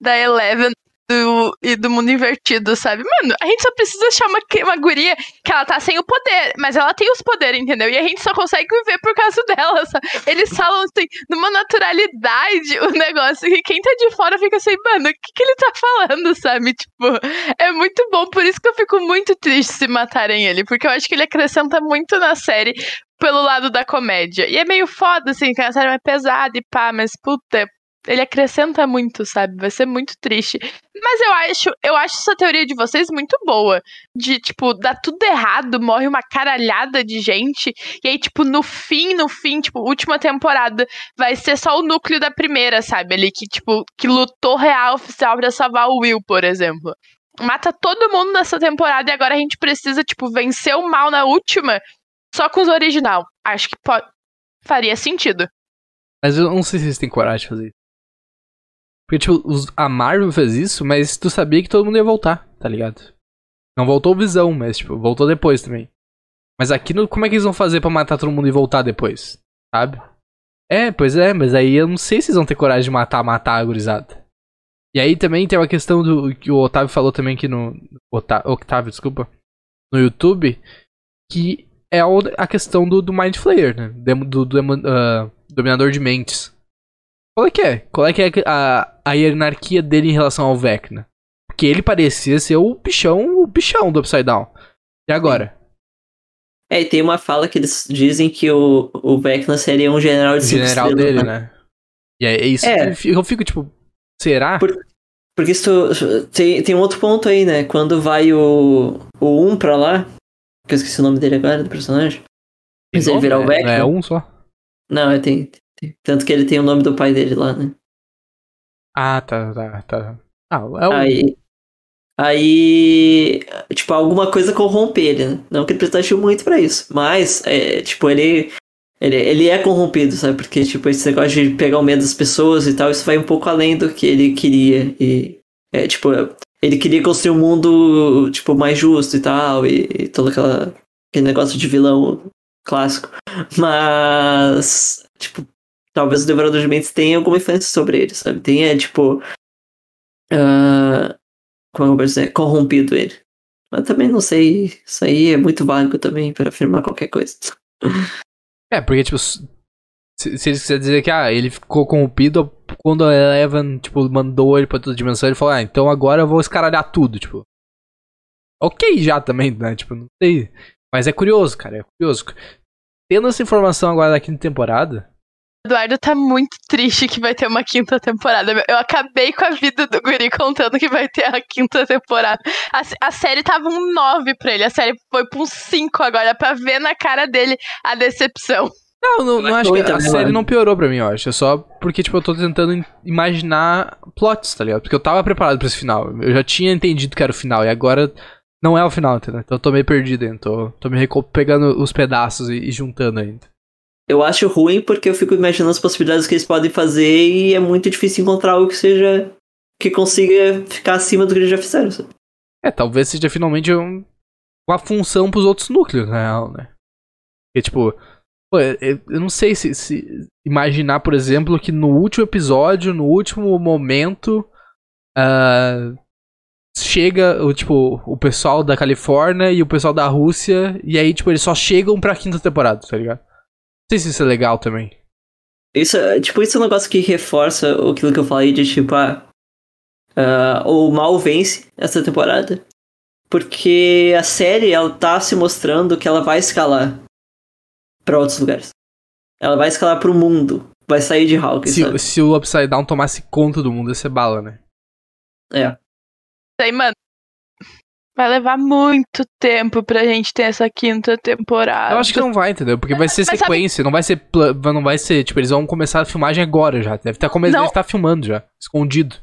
da Eleven do, e do mundo invertido, sabe? Mano, a gente só precisa achar uma, uma guria que ela tá sem o poder, mas ela tem os poderes, entendeu? E a gente só consegue viver por causa dela, sabe? Eles falam assim, numa naturalidade, o negócio que quem tá de fora fica assim, mano, o que, que ele tá falando, sabe? Tipo, é muito bom, por isso que eu fico muito triste se matarem ele, porque eu acho que ele acrescenta muito na série pelo lado da comédia. E é meio foda, assim, que a série é pesada e pá, mas puta, ele acrescenta muito, sabe? Vai ser muito triste. Mas eu acho, eu acho essa teoria de vocês muito boa. De, tipo, dá tudo errado, morre uma caralhada de gente. E aí, tipo, no fim, no fim, tipo, última temporada, vai ser só o núcleo da primeira, sabe? Ali que, tipo, que lutou real oficial pra salvar o Will, por exemplo. Mata todo mundo nessa temporada e agora a gente precisa, tipo, vencer o mal na última só com os original. Acho que pode... faria sentido. Mas eu não sei se eles têm coragem de fazer isso. Porque, tipo, a Marvel fez isso, mas tu sabia que todo mundo ia voltar, tá ligado? Não voltou visão, mas, tipo, voltou depois também. Mas aqui, no, como é que eles vão fazer pra matar todo mundo e voltar depois? Sabe? É, pois é, mas aí eu não sei se eles vão ter coragem de matar, matar a gurizada. E aí também tem uma questão do que o Otávio falou também aqui no. Ota- Octávio, desculpa. No YouTube. Que é o- a questão do, do Mind Flayer, né? Demo- Do, do, demo- ah, Dominador de Mentes. Qual é que é? Qual é que é a, a hierarquia dele em relação ao Vecna? Porque ele parecia ser o bichão, o bichão do Upside Down. E agora? É, e tem uma fala que eles dizem que o, o Vecna seria um general de cinco general estrelas, dele, né? né? E é isso É. que eu fico, tipo, será? Por- Porque isso tem, tem um outro ponto aí, né? Quando vai o, o 1 pra lá, que eu esqueci o nome dele agora, do personagem. Mas ele virar o é, Vecna. é um só. Não, é, tem- Tanto que ele tem o nome do pai dele lá, né? Ah, tá, tá, tá. Ah, é um. Aí. Aí. Tipo, alguma coisa corrompe ele, né? Não que ele precisasse muito pra isso. Mas, é, tipo, ele. Ele, ele é corrompido, sabe? Porque, tipo, esse negócio de pegar o medo das pessoas e tal, isso vai um pouco além do que ele queria. E. É, tipo, ele queria construir um mundo, tipo, mais justo e tal. E, e todo aquela, aquele negócio de vilão clássico. Mas. Tipo, talvez o Devorador de Mentes tenha alguma influência sobre ele, sabe? Tenha, tipo. ah, como eu vou dizer, corrompido ele. Mas também não sei, isso aí é muito vago também para afirmar qualquer coisa. <laughs> É, porque, tipo, se, eles quiserem dizer que, ah, ele ficou corrompido quando a Evan, tipo, mandou ele pra outra dimensão, ele falou, ah, então agora eu vou escaralhar tudo, tipo. Ok já também, né? Tipo, não sei. Mas é curioso, cara, é curioso. Tendo essa informação agora da quinta temporada, Eduardo tá muito triste que vai ter uma quinta temporada. Eu acabei com a vida do Guri contando que vai ter a quinta temporada. A, a série tava um 9 pra ele, a série foi pra um 5 agora, pra ver na cara dele a decepção. Não, não, não acho que foi a série não piorou pra mim, eu acho. É só porque, tipo, eu tô tentando im- imaginar plots, tá ligado? Porque eu tava preparado pra esse final. Eu já tinha entendido que era o final, e agora não é o final, entendeu? Então eu tô meio perdido ainda. Tô, tô me pegando os pedaços e, e juntando ainda. Eu acho ruim porque eu fico imaginando as possibilidades que eles podem fazer e é muito difícil encontrar algo que seja. que consiga ficar acima do que eles já fizeram. sabe? É, talvez seja finalmente um- uma função pros outros núcleos, na real, né? Porque, tipo, pô, eu, eu não sei se, se imaginar, por exemplo, que no último episódio, no último momento, ah, chega o, tipo, o pessoal da Califórnia e o pessoal da Rússia, e aí, tipo, eles só chegam pra quinta temporada, tá ligado? Não sei se isso é legal também. Isso, é- tipo, isso é um negócio que reforça aquilo que eu falei de tipo, ah, ah, o mal vence essa temporada. Porque a série, ela tá se mostrando que ela vai escalar pra outros lugares. Ela vai escalar pro mundo. Vai sair de Hawkins? Se, se o Upside Down tomasse conta do mundo, ia ser bala, né? É. Aí, mano, vai levar muito tempo pra gente ter essa quinta temporada. Eu acho que não vai, entendeu? Porque vai ser Mas sabe- sequência, não vai ser. Não vai ser. Tipo, eles vão começar a filmagem agora já. Deve estar começando, Não. deve estar filmando já. Escondido.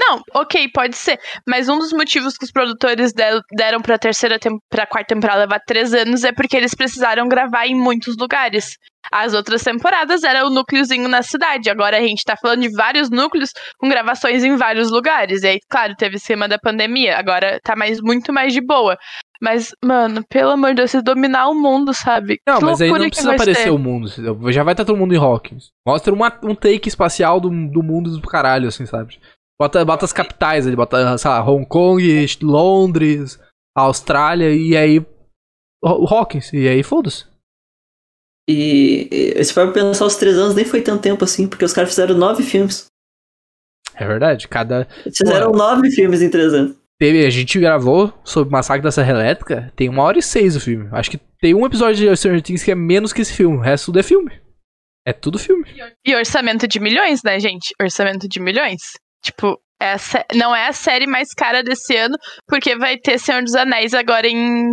Não, ok, pode ser. Mas um dos motivos que os produtores deram pra terceira pra quarta temporada levar três anos é porque eles precisaram gravar em muitos lugares. As outras temporadas era o núcleozinho na cidade. Agora a gente tá falando de vários núcleos com gravações em vários lugares. E aí, claro, teve esquema da pandemia. Agora tá mais, muito mais de boa. Mas, mano, pelo amor de Deus, se dominar o mundo, sabe? Não, Que mas aí não precisa aparecer ser. o mundo? Já vai estar todo mundo em Hawkins. Mostra uma- um take espacial do, do mundo do caralho, assim, sabe? Bota, bota as capitais ali, bota, sei lá, Hong Kong, Londres, Austrália, e aí. Hawkins, e aí foda-se. E, e se for pensar, os três anos nem foi tanto tempo assim, porque os caras fizeram nove filmes. É verdade, cada. Eles fizeram nove filmes em três anos. Teve, a gente gravou sobre o Massacre da Serra Elétrica, tem uma hora e seis o filme. Acho que tem um episódio de Stranger Things que é menos que esse filme, o resto tudo é filme. É tudo filme. E orçamento de milhões, né, gente? Orçamento de milhões. Tipo, é a sé- não é a série mais cara desse ano, porque vai ter Senhor dos Anéis agora em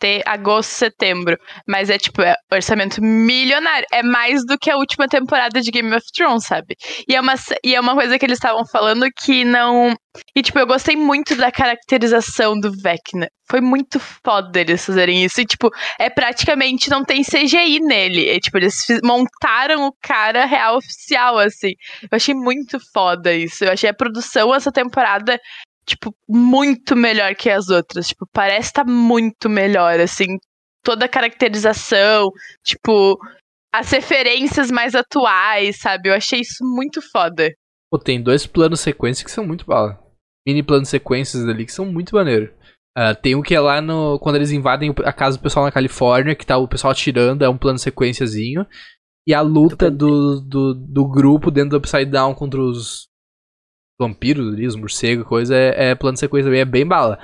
sete... agosto, setembro. Mas é tipo, é orçamento milionário. É mais do que a última temporada de Game of Thrones, sabe? E é uma, e é uma coisa que eles estavam falando que não. E, tipo, eu gostei muito da caracterização do Vecna. Foi muito foda eles fazerem isso. E, tipo, é praticamente não tem CGI nele. É, tipo, eles montaram o cara real oficial, assim. Eu achei muito foda isso. Eu achei a produção essa temporada, tipo, muito melhor que as outras. Tipo, parece estar muito melhor, assim. Toda a caracterização, tipo, as referências mais atuais, sabe? Eu achei isso muito foda. Pô, tem dois planos sequência que são muito bala. Mini planos sequências ali que são muito maneiro. Ah, tem um que é lá no. Quando eles invadem a casa do pessoal na Califórnia, que tá o pessoal atirando, é um plano sequenciazinho. E a luta do, do, do grupo dentro do Upside Down contra os vampiros ali, os morcegos, coisa, é, é plano sequência também, é bem bala.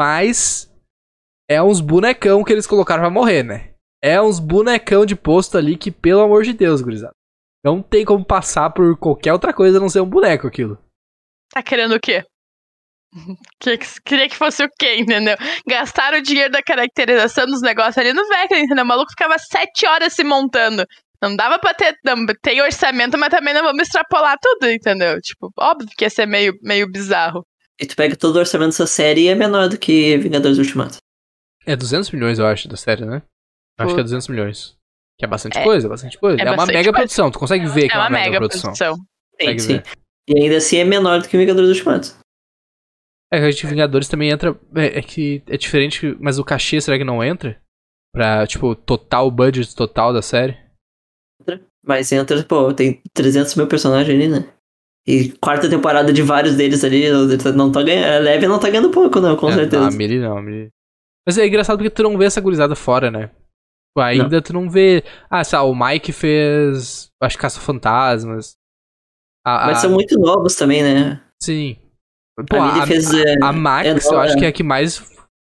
Mas é uns bonecão que eles colocaram pra morrer, né? É uns bonecão de posto ali que, pelo amor de Deus, gurizada. Não tem como passar por qualquer outra coisa a não ser um boneco aquilo. Tá querendo o quê? <laughs> Que- Queria que fosse o quê, entendeu? Gastaram o dinheiro da caracterização dos negócios ali no Vecna, entendeu? O maluco ficava sete horas se montando. Não dava pra ter. Não, tem orçamento, mas também não vamos extrapolar tudo, entendeu? Tipo, óbvio que ia ser meio, meio bizarro. E tu pega todo o orçamento dessa série e é menor do que Vingadores Ultimato. É 200 milhões, eu acho, da série, né? Eu acho que é 200 milhões. Que é bastante É. coisa, é bastante coisa. É É, uma bastante mega coisa. produção, tu consegue ver que é uma mega produção. Sim, Consegue sim. ver. E ainda assim é menor do que Vingadores Ultimato. É que a gente Vingadores também entra. É, é que é diferente, mas o cachê será que não entra? Pra, tipo, total o budget total da série? Mas entra, pô, tem 300 mil personagens ali, né? E quarta temporada de vários deles ali, não tá ganhando. A Leve não tá ganhando pouco, não, com é, certeza. Não, a Miri não, a Miri. Mas é engraçado porque tu não vê essa gurizada fora, né? Tipo, Ainda tu não vê. Ah, sei lá, o Mike fez. Acho que Caça-Fantasmas. A- Mas a- são muito novos também, né? Sim. Pô, a Miri a, fez. é, a Max, é eu acho que é. é a que mais.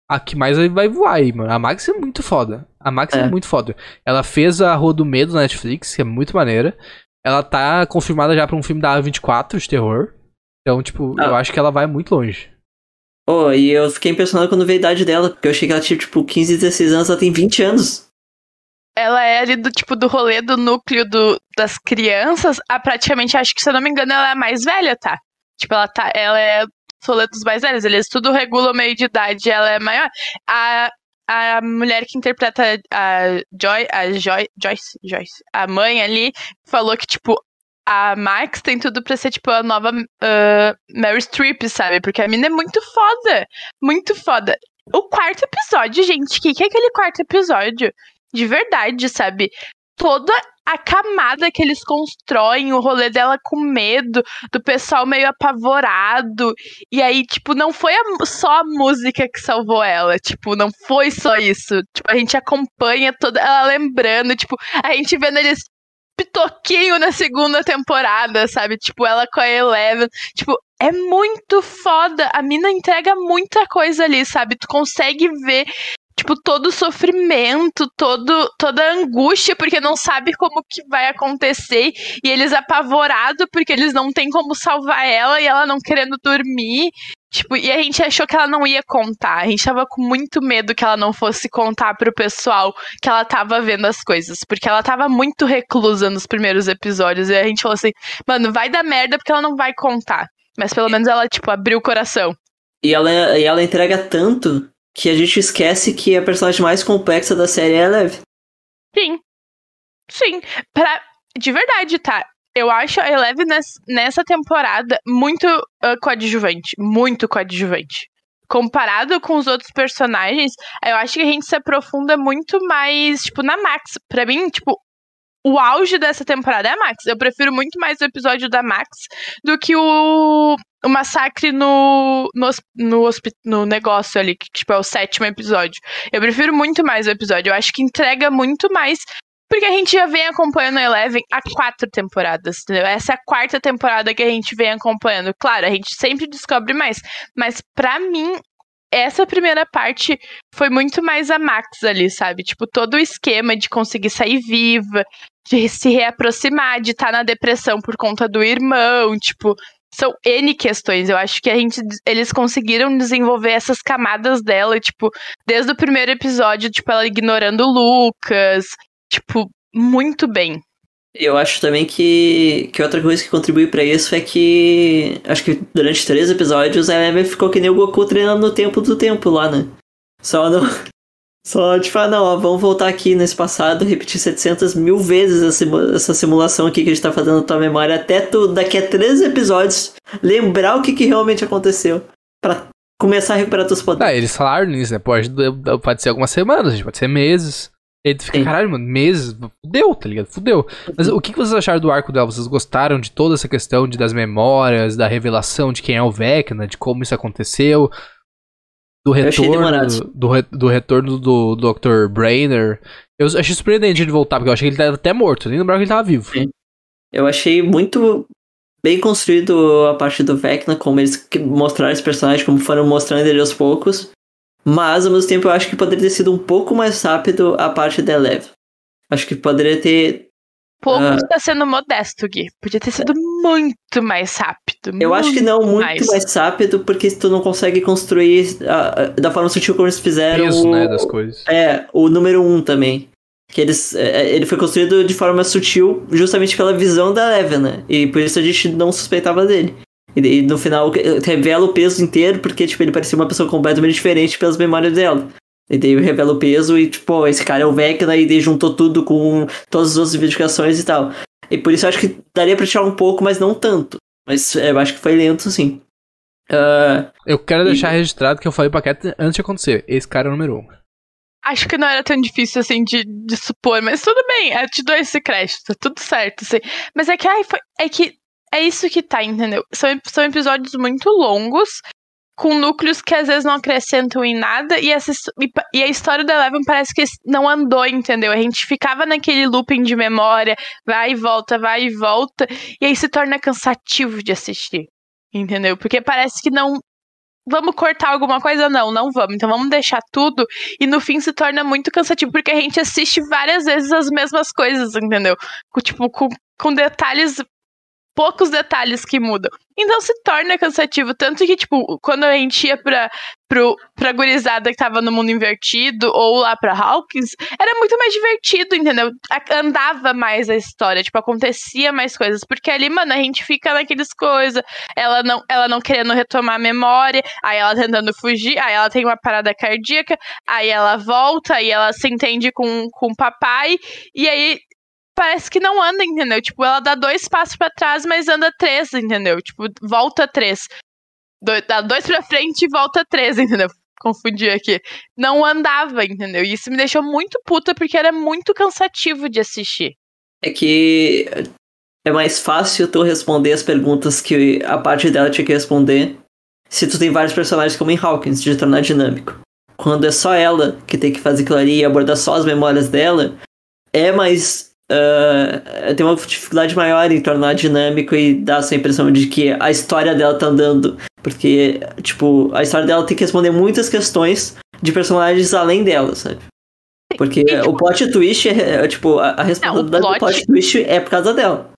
A que mais vai- vai voar aí, mano. A Max é muito foda. A Max é. É. muito foda. Ela fez a Rua do Medo na Netflix, que é muito maneira. Ela tá confirmada já pra um filme da A24 de terror. Então, tipo, Ah. eu acho que ela vai muito longe. Pô, e eu fiquei impressionado quando veio a idade dela, porque eu achei que ela tinha, tipo, 15, 16 anos, ela tem 20 anos. Ela é ali do tipo do rolê do núcleo do, das crianças. A praticamente, acho que se eu não me engano, ela é a mais velha, tá? Tipo, ela tá. Ela é rolê dos mais velhos. Eles tudo regulam o meio de idade, ela é maior. A, a mulher que interpreta a Joy, a Joy, Joyce, Joyce, a mãe ali, falou que, tipo, a Max tem tudo pra ser, tipo, a nova ah, Mary Streep, sabe? Porque a mina é muito foda. Muito foda. O quarto episódio, gente, o que, que é aquele quarto episódio? De verdade, sabe? Toda a camada que eles constroem, o rolê dela com medo, do pessoal meio apavorado. E aí, tipo, não foi a- só a música que salvou ela. Tipo, não foi só isso. Tipo, a gente acompanha toda ela lembrando, tipo, a gente vendo eles pitoquinho na segunda temporada, sabe? Tipo, ela com a Eleven. Tipo, é muito foda. A mina entrega muita coisa ali, sabe? Tu consegue ver, tipo, todo o sofrimento, todo, toda a angústia, porque não sabe como que vai acontecer. E eles apavorados, porque eles não têm como salvar ela e ela não querendo dormir. Tipo, e a gente achou que ela não ia contar. A gente tava com muito medo que ela não fosse contar pro pessoal que ela tava vendo as coisas. Porque ela tava muito reclusa nos primeiros episódios. E a gente falou assim, mano, vai dar merda porque ela não vai contar. Mas pelo menos ela, tipo, abriu o coração. E ela, e ela entrega tanto que a gente esquece que a personagem mais complexa da série é a Leve. Sim. Sim. Pra... De verdade, tá? Eu acho a Eleven nes- nessa temporada muito ah, coadjuvante. Muito coadjuvante. Comparado com os outros personagens, eu acho que a gente se aprofunda muito mais, tipo, na Max. Pra mim, tipo, o auge dessa temporada é a Max. Eu prefiro muito mais o episódio da Max do que o, o massacre no, no, no, no negócio ali, que tipo, é o sétimo episódio. Eu prefiro muito mais o episódio. Eu acho que entrega muito mais. Porque a gente já vem acompanhando a Eleven há quatro temporadas, entendeu? Essa é a quarta temporada que a gente vem acompanhando. Claro, a gente sempre descobre mais. Mas pra mim, essa primeira parte foi muito mais a Max ali, sabe? Tipo, todo o esquema de conseguir sair viva, de se reaproximar, de estar na depressão por conta do irmão, tipo, são N questões. Eu acho que a gente, eles conseguiram desenvolver essas camadas dela, tipo, desde o primeiro episódio, tipo, ela ignorando o Lucas, tipo, muito bem. Eu acho também que, que outra coisa que contribui pra isso é que acho que durante três episódios a Eve ficou que nem o Goku treinando no tempo do tempo lá, né? Só não. <laughs> Só tipo, ah, não, ó, vamos voltar aqui nesse passado, repetir 700 mil vezes essa, simu- essa simulação aqui que a gente tá fazendo na tua memória, até tu, daqui a três episódios, lembrar o que, que realmente aconteceu. Pra começar a recuperar teus poderes. Ah, eles falaram nisso, né? Pode, pode ser algumas semanas, pode ser meses. E tu fica, Sim. caralho, mano, meses, fudeu, tá ligado? Fudeu. Mas o que vocês acharam do arco dela? Vocês gostaram de toda essa questão de, das memórias, da revelação de quem é o Vecna, de como isso aconteceu? Do retorno, do, re- do retorno do Dr. Brainer. Eu achei surpreendente ele voltar, porque eu achei que ele tava até morto, nem lembrava que ele tava vivo. Sim. Eu achei muito bem construído a parte do Vecna, como eles mostraram esse personagem, como foram mostrando ele aos poucos. Mas, ao mesmo tempo, eu acho que poderia ter sido um pouco mais rápido a parte da Eleven. Acho que poderia ter. Pouco Ah. está sendo modesto, Gui. Podia ter sido muito mais rápido. Eu acho que não muito mais. mais, rápido, porque tu não consegue construir ah, da forma sutil como eles fizeram. Peso, o, né, das coisas. É, o número 1 um também. Que eles, é, ele foi construído de forma sutil justamente pela visão da Eleven, né? E por isso a gente não suspeitava dele. E, daí, no final revela o peso inteiro, porque tipo, ele parecia uma pessoa completamente diferente pelas memórias dela. E daí revela o peso e, tipo, esse cara é o Vecna e daí juntou tudo com todas as outras investigações e tal. E por isso eu acho que daria pra tirar um pouco, mas não tanto. Mas é, eu acho que foi lento, sim. Ah, Eu quero E- deixar registrado que eu falei pra Cat antes de acontecer. Esse cara é o número um. Acho que não era tão difícil assim de, de supor, mas tudo bem, eu te dou esse crédito, tá tudo certo, assim. Mas é que, ai, foi, é que é isso que tá, entendeu? São, são episódios muito longos, com núcleos que às vezes não acrescentam em nada, e, essa, e, a história do Eleven parece que não andou, entendeu? A gente ficava naquele looping de memória, vai e volta, vai e volta, e aí se torna cansativo de assistir, entendeu? Porque parece que não. Vamos cortar alguma coisa? Não, não vamos. Então vamos deixar tudo e no fim se torna muito cansativo, porque a gente assiste várias vezes as mesmas coisas, entendeu? Tipo, com, com detalhes, poucos detalhes que mudam. Então se torna cansativo. Tanto que, tipo, quando a gente ia pra, pro, pra gurizada que tava no mundo invertido, ou lá pra Hawkins, era muito mais divertido, entendeu? Andava mais a história, tipo, acontecia mais coisas. Porque ali, mano, a gente fica naqueles coisas, ela não, ela não querendo retomar a memória, aí ela tentando fugir, aí ela tem uma parada cardíaca, aí ela volta, aí ela se entende com, com o papai, e aí parece que não anda, entendeu? Tipo, ela dá dois passos pra trás, mas anda três, entendeu? Tipo, volta três. Do- dá dois pra frente e volta três, <laughs> entendeu? Confundi aqui. Não andava, entendeu? E isso me deixou muito puta porque era muito cansativo de assistir. é que é mais fácil tu responder as perguntas que a parte dela tinha que responder se tu tem vários personagens como em Hawkins, de tornar dinâmico. Quando é só ela que tem que fazer aquilo ali e abordar só as memórias dela, é mais. Ah, tem uma dificuldade maior em tornar dinâmico e dar essa impressão de que a história dela tá andando. Porque, tipo, a história dela tem que responder muitas questões de personagens além dela, sabe? Porque E, tipo- o plot twist é, é, tipo, a, a responsabilidade plot- do plot twist é por causa dela.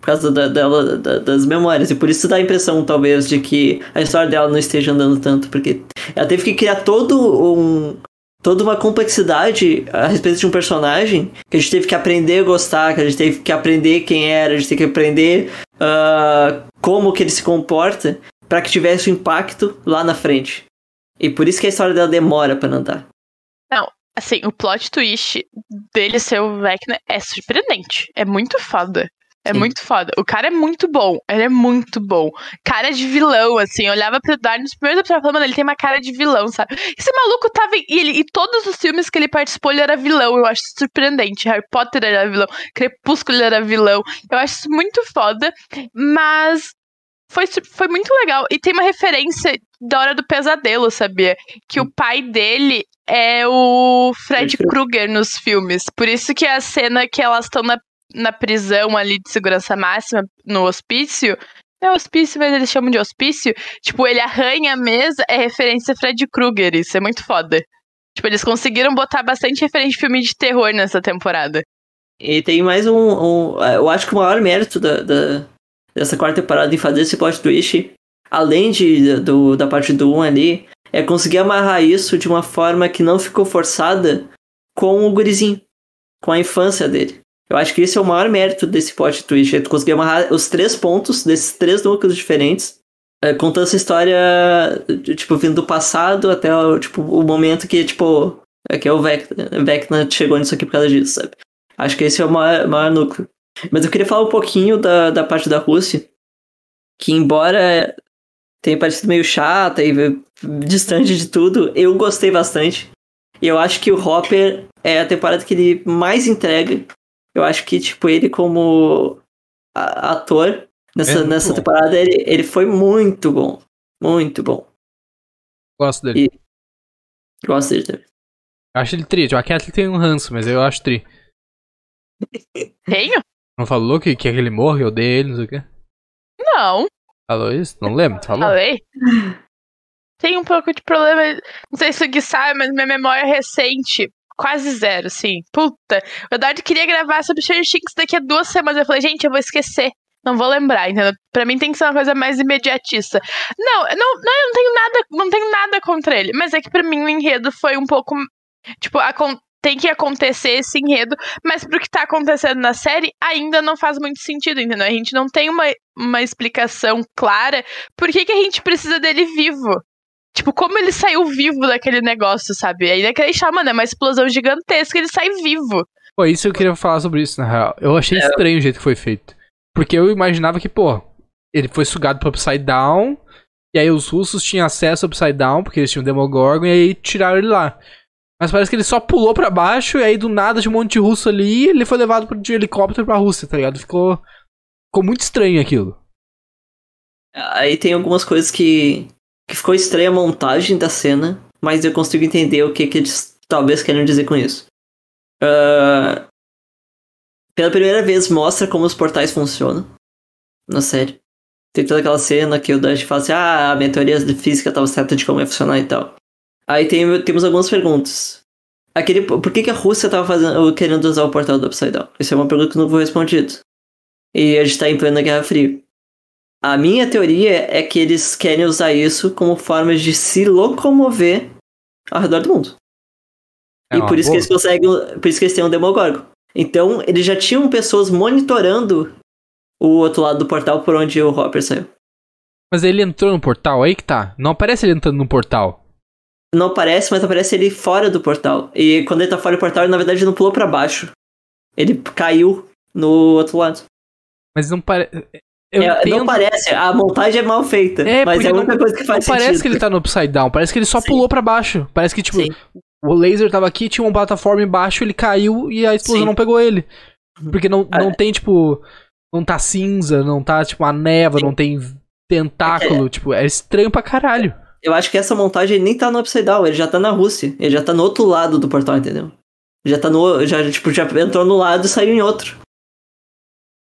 Por causa da, dela, da- das memórias. E por isso dá a impressão, talvez, de que a história dela não esteja andando tanto. Porque ela teve que criar todo um. Toda uma complexidade a respeito de um personagem que a gente teve que aprender a gostar, que a gente teve que aprender quem era, a gente teve que aprender ah, como que ele se comporta para que tivesse um impacto lá na frente. E por isso que a história dela demora pra andar. Assim, o plot twist dele ser o Vecna é surpreendente. É muito foda. É Sim. muito foda. O cara é muito bom. Ele é muito bom. Cara de vilão, assim. Eu olhava pro Darn nos primeiros episódios e falava, mano, ele tem uma cara de vilão, sabe? Esse maluco tava. em- E, ele, e todos os filmes que ele participou, ele era vilão. Eu acho surpreendente. Harry Potter era vilão. Crepúsculo era vilão. Eu acho isso muito foda. Mas. Foi, foi muito legal. E tem uma referência da Hora do Pesadelo, sabia? Que o pai dele é o Fred Krueger. Krueger nos filmes. Por isso que a cena que elas estão na, na prisão ali de segurança máxima, no hospício. É hospício, mas eles chamam de hospício. Tipo, ele arranha a mesa, é referência a Fred Krueger. Isso é muito foda. Tipo, eles conseguiram botar bastante referência de filme de terror nessa temporada. E tem mais um, um- Eu acho que o maior mérito da, da- dessa quarta temporada em fazer esse plot twist, além de, do, da parte do 1 ali, é conseguir amarrar isso de uma forma que não ficou forçada com o gurizinho, com a infância dele. Eu acho que esse é o maior mérito desse plot twist, é tu conseguir amarrar os três pontos desses três núcleos diferentes, é, contando essa história, tipo, vindo do passado até o, tipo, o momento que, tipo, é que é o Vecna chegou nisso aqui por causa disso, sabe? Acho que esse é o maior, maior núcleo. Mas eu queria falar um pouquinho da, da parte da Rússia, que embora tenha parecido meio chata e distante de tudo, eu gostei bastante. E eu acho que o Hopper é a temporada que ele mais entrega. Eu acho que, tipo, ele como ator nessa, É nessa bom. temporada, ele, ele foi muito bom. Muito bom. Gosto dele. E- Gosto dele também. Acho ele tri. Tipo, a Kathleen tem um ranço, mas eu acho tri. Tenho? Não falou que quer que ele morra, eu odeio ele, não sei o quê. Não. Falou isso? Não lembro, falou? Falei? tenho um pouco de problema. Não sei se o Gui sabe, mas minha memória é recente. Quase zero, sim. Puta. O Eduardo queria gravar sobre Stranger Things daqui a duas semanas. Eu falei, gente, eu vou esquecer. Não vou lembrar, entendeu? Pra mim tem que ser uma coisa mais imediatista. Não, não, não, eu não tenho nada, não tenho nada contra ele. Mas é que pra mim o enredo foi um pouco. Tipo, a, tem que acontecer esse enredo, mas pro que tá acontecendo na série ainda não faz muito sentido, entendeu? A gente não tem uma, uma explicação clara por que, que a gente precisa dele vivo. Tipo, como ele saiu vivo daquele negócio, sabe? Aí naquele chá, mano, é uma explosão gigantesca, ele sai vivo. Pô, isso eu queria falar sobre isso, na real. Eu achei é. estranho o jeito que foi feito. Porque eu imaginava que, pô, ele foi sugado pro Upside Down, e aí os russos tinham acesso ao Upside Down, porque eles tinham Demogorgon, e aí tiraram ele lá. Mas parece que ele só pulou para baixo, e aí do nada de um monte de russo ali, ele foi levado de helicóptero pra Rússia, tá ligado? Ficou, ficou muito estranho aquilo. Aí tem algumas coisas que, que ficou estranha a montagem da cena, mas eu consigo entender o que, que eles talvez querem dizer com isso. Uh, pela primeira vez mostra como os portais funcionam na série. Tem toda aquela cena que o Dutch fala assim, ah, a minha teoria de física estava certa de como ia funcionar e tal. Aí tem, temos algumas perguntas. Aquele, por que, que a Rússia estava querendo usar o portal do Upside Down? Isso é uma pergunta que não foi respondida. E a gente está em plena Guerra Fria. A minha teoria é que eles querem usar isso como forma de se locomover ao redor do mundo. É e por isso boa. que eles conseguem. Por isso que eles têm um Demogorgon. Então, eles já tinham pessoas monitorando o outro lado do portal por onde o Hopper saiu. Mas ele entrou no portal, aí que tá. Não aparece ele entrando no portal. Não aparece, mas aparece ele fora do portal. E quando ele tá fora do portal, ele na verdade não pulou para baixo. Ele caiu no outro lado. Mas não parece. É, não parece, a montagem é mal feita. É, mas é a única não, coisa que faz não sentido. parece que ele tá no upside down, parece que ele só Sim. pulou para baixo. Parece que, tipo, Sim. O laser tava aqui, tinha uma plataforma embaixo, ele caiu e a explosão Sim. não pegou ele. Porque não, não é. tem, tipo. Não tá cinza, não tá, tipo, a neva, não tem tentáculo. É. Tipo, é estranho pra caralho. Eu acho que essa montagem nem tá no Upside Down, ele já tá na Rússia. Ele já tá no outro lado do portal, entendeu? Já tá no. Já, tipo, já entrou no lado e saiu em outro.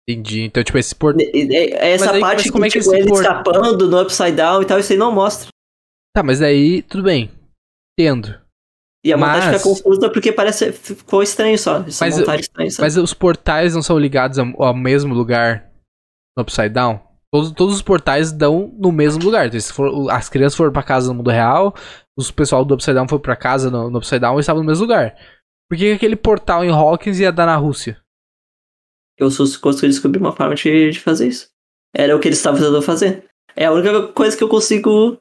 Entendi. Então, tipo, esse portal. Essa aí, parte que, é que tipo, ele port... escapando no Upside Down e tal, isso aí não mostra. Tá, mas aí, tudo bem. Entendo. E a montagem mas... fica confusa porque parece ficou estranho só. Essa mas, estranha, mas os portais não são ligados ao, ao, mesmo lugar no Upside Down? Todos, todos os portais dão no mesmo lugar. Então, for, as crianças foram pra casa no mundo real, os pessoal do Upside Down foi pra casa no, no Upside Down e estavam no mesmo lugar. Por que aquele portal em Hawkins ia dar na Rússia? Eu consegui descobrir uma forma de, de fazer isso. Era o que eles estavam tentando fazer. É a única coisa que eu consigo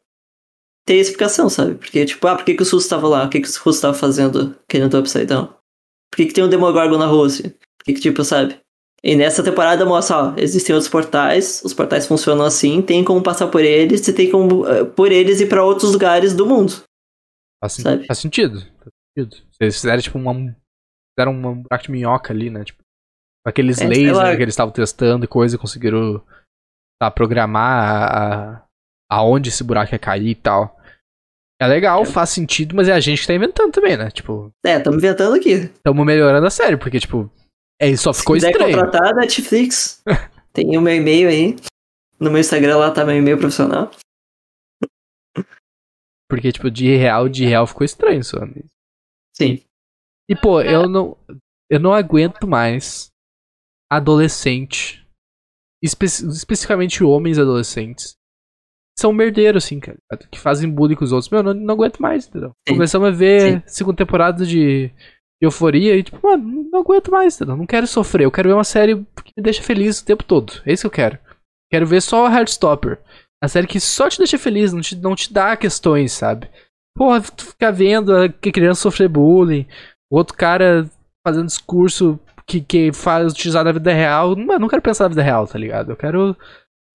ter explicação, sabe? Porque, tipo, ah, por que, que o SUS estava lá? O que, que o SUS estava fazendo querendo Upside Down? Por que, que tem um Demogorgon na Rússia? Por que, que, tipo, sabe? E nessa temporada mostra, ó, existem outros portais, os portais funcionam assim, tem como passar por eles e tem como uh, por eles ir para outros lugares do mundo. Faz, sabe? faz sentido. Faz sentido. Eles fizeram, tipo, uma. Fizeram um buraco de minhoca ali, né? Tipo, aqueles é, lasers que eles estavam testando e coisa, conseguiram tá, programar a, aonde esse buraco ia cair e tal. É legal, é. faz sentido, mas é a gente que tá inventando também, né? Tipo. É, estamos inventando aqui. Estamos melhorando a série, porque, tipo. É, só ficou Se estranho. Se contratar, Netflix. <laughs> tem o meu e-mail aí. No meu Instagram lá tá meu e-mail profissional. Porque, tipo, de real, de real ficou estranho só. Sim. E, pô, eu não. Eu não aguento mais adolescente. Espe especificamente homens adolescentes são merdeiros, assim, cara. Que fazem bullying com os outros. Meu, não, não aguento mais, entendeu? Sim. Começamos a ver Sim. segunda temporada de, de euforia e, tipo, mano, não aguento mais, entendeu? Não quero sofrer. Eu quero ver uma série que me deixa feliz o tempo todo. É isso que eu quero. Quero ver só Heartstopper. A série que só te deixa feliz, não te, não te dá questões, sabe? Porra, tu ficar vendo que criança sofrer bullying, outro cara fazendo discurso que, que faz utilizar na vida real. Mano, não quero pensar na vida real, tá ligado? Eu quero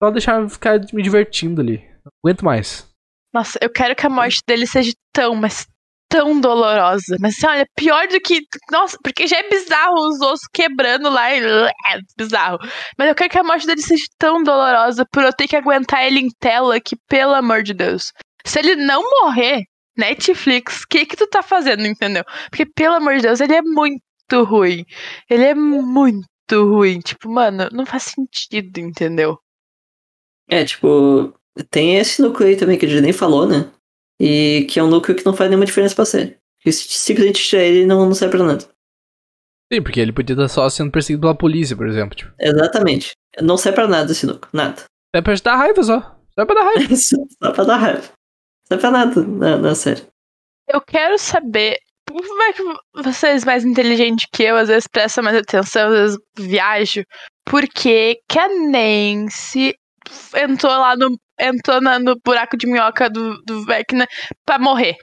só deixar ficar me divertindo ali. Não aguento mais. Nossa, eu quero que a morte dele seja tão, mas tão dolorosa. Mas assim, olha, pior do que. Nossa, porque já é bizarro os ossos quebrando lá. É bizarro. Mas eu quero que a morte dele seja tão dolorosa por eu ter que aguentar ele em tela que, pelo amor de Deus. Se ele não morrer, Netflix, o que que tu tá fazendo, entendeu? Porque, pelo amor de Deus, ele é muito ruim. Ele é muito ruim. Tipo, mano, não faz sentido, entendeu? É, tipo, tem esse núcleo aí também que a gente nem falou, né? E que é um núcleo que não faz nenhuma diferença pra série. Que se simplesmente tirar ele não, não serve pra nada. Sim, porque ele podia estar só sendo perseguido pela polícia, por exemplo. Tipo. Exatamente. Não serve pra nada esse núcleo. Nada. É pra dar raiva só. Só é <laughs> pra dar raiva. só pra dar raiva. Não serve pra nada na, na série. Eu quero saber como é que vocês mais inteligentes que eu, às vezes prestam mais atenção, às vezes viajo, por que que a Nancy entrou lá no entrou na, no buraco de minhoca do, do Vecna pra morrer?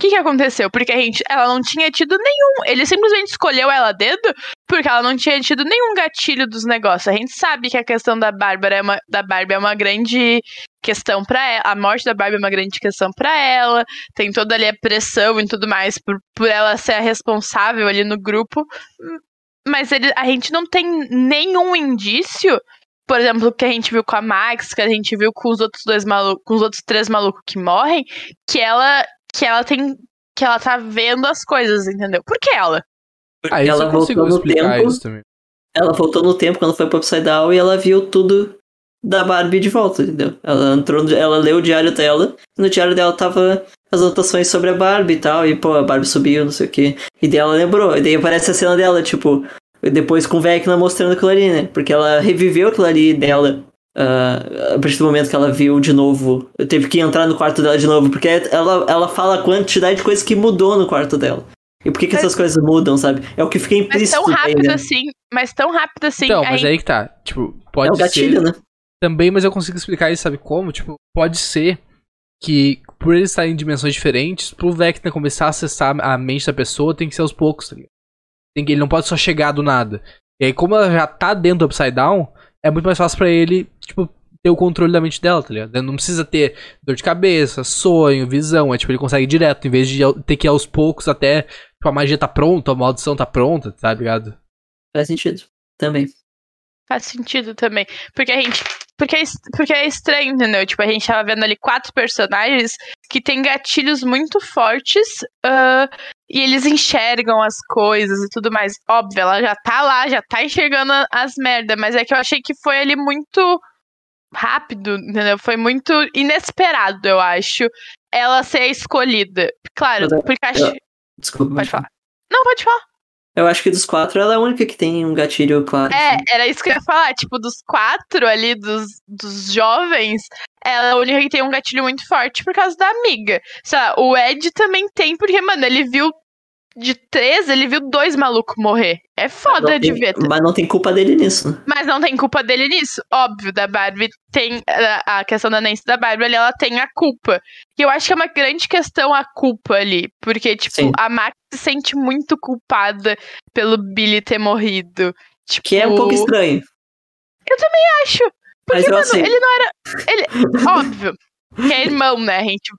O que, que aconteceu? Porque a gente, ela não tinha tido nenhum. Ele simplesmente escolheu ela a dedo porque ela não tinha tido nenhum gatilho dos negócios. A gente sabe que a questão da Bárbara é uma, da Barbie é uma grande questão para ela. A morte da Barbie é uma grande questão para ela. Tem toda ali a pressão e tudo mais por, por ela ser a responsável ali no grupo. Mas ele, a gente não tem nenhum indício por exemplo, que a gente viu com a Max, que a gente viu com os outros dois malucos, com os outros três malucos que morrem, que ela que ela tem. que ela tá vendo as coisas, entendeu? Por que ela? Porque ah, ela voltou no tempo. Ela voltou no tempo quando foi pro Upside Down e ela viu tudo da Barbie de volta, entendeu? Ela entrou, ela leu o diário dela, e no diário dela tava as anotações sobre a Barbie e tal, e pô, a Barbie subiu, não sei o que. E daí ela lembrou, e daí aparece a cena dela, tipo, depois com o Vecna mostrando aquilo ali, né? Porque ela reviveu aquilo ali dela Uh, a partir do momento que ela viu de novo, eu teve que entrar no quarto dela de novo, porque ela, ela fala a quantidade de coisas que mudou no quarto dela. E por que, que mas, essas coisas mudam, sabe? É o que fica implícito. Mas tão rápido aí, né? assim, mas tão rápido assim. Então, mas aí que tá. Tipo, pode é o gatilho, ser. Né? Também, mas eu consigo explicar isso, sabe como? Tipo, pode ser que por eles estarem em dimensões diferentes, pro Vecna começar a acessar a mente da pessoa, tem que ser aos poucos, tá ligado? Tem que, ele não pode só chegar do nada. E aí, como ela já tá dentro do Upside Down, é muito mais fácil para ele, tipo, ter o controle da mente dela, tá ligado? Ele não precisa ter dor de cabeça, sonho, visão. É tipo, ele consegue ir direto, em vez de ter que ir aos poucos até tipo, a magia tá pronta, a maldição tá pronta, tá ligado? Faz sentido. Também. Faz sentido também. Porque a gente. Porque é, porque é estranho, entendeu? Tipo, a gente tava vendo ali quatro personagens que têm gatilhos muito fortes uh, e eles enxergam as coisas e tudo mais. Óbvio, ela já tá lá, já tá enxergando as merdas, mas é que eu achei que foi ali muito rápido, entendeu? Foi muito inesperado, eu acho, ela ser escolhida. Claro, é, porque acho. Desculpa. Pode falar. Não, pode falar. Eu acho que dos quatro ela é a única que tem um gatilho claro. É, assim. era isso que eu ia falar. Tipo, dos quatro ali, dos, dos jovens, ela é a única que tem um gatilho muito forte por causa da amiga. Sei lá, o Ed também tem, porque, mano, ele viu de três, ele viu dois malucos morrer. É foda de ver. Mas não tem culpa dele nisso. Né? Mas não tem culpa dele nisso. Óbvio, da Barbie tem. A, questão da Nancy da Barbie ali, ela tem a culpa. E eu acho que é uma grande questão a culpa ali. Porque, tipo, Sim. a Max se sente muito culpada pelo Billy ter morrido. Tipo, que é um pouco estranho. Eu também acho. Porque, mano, ele não era. Ele, óbvio. Que é irmão, né? A gente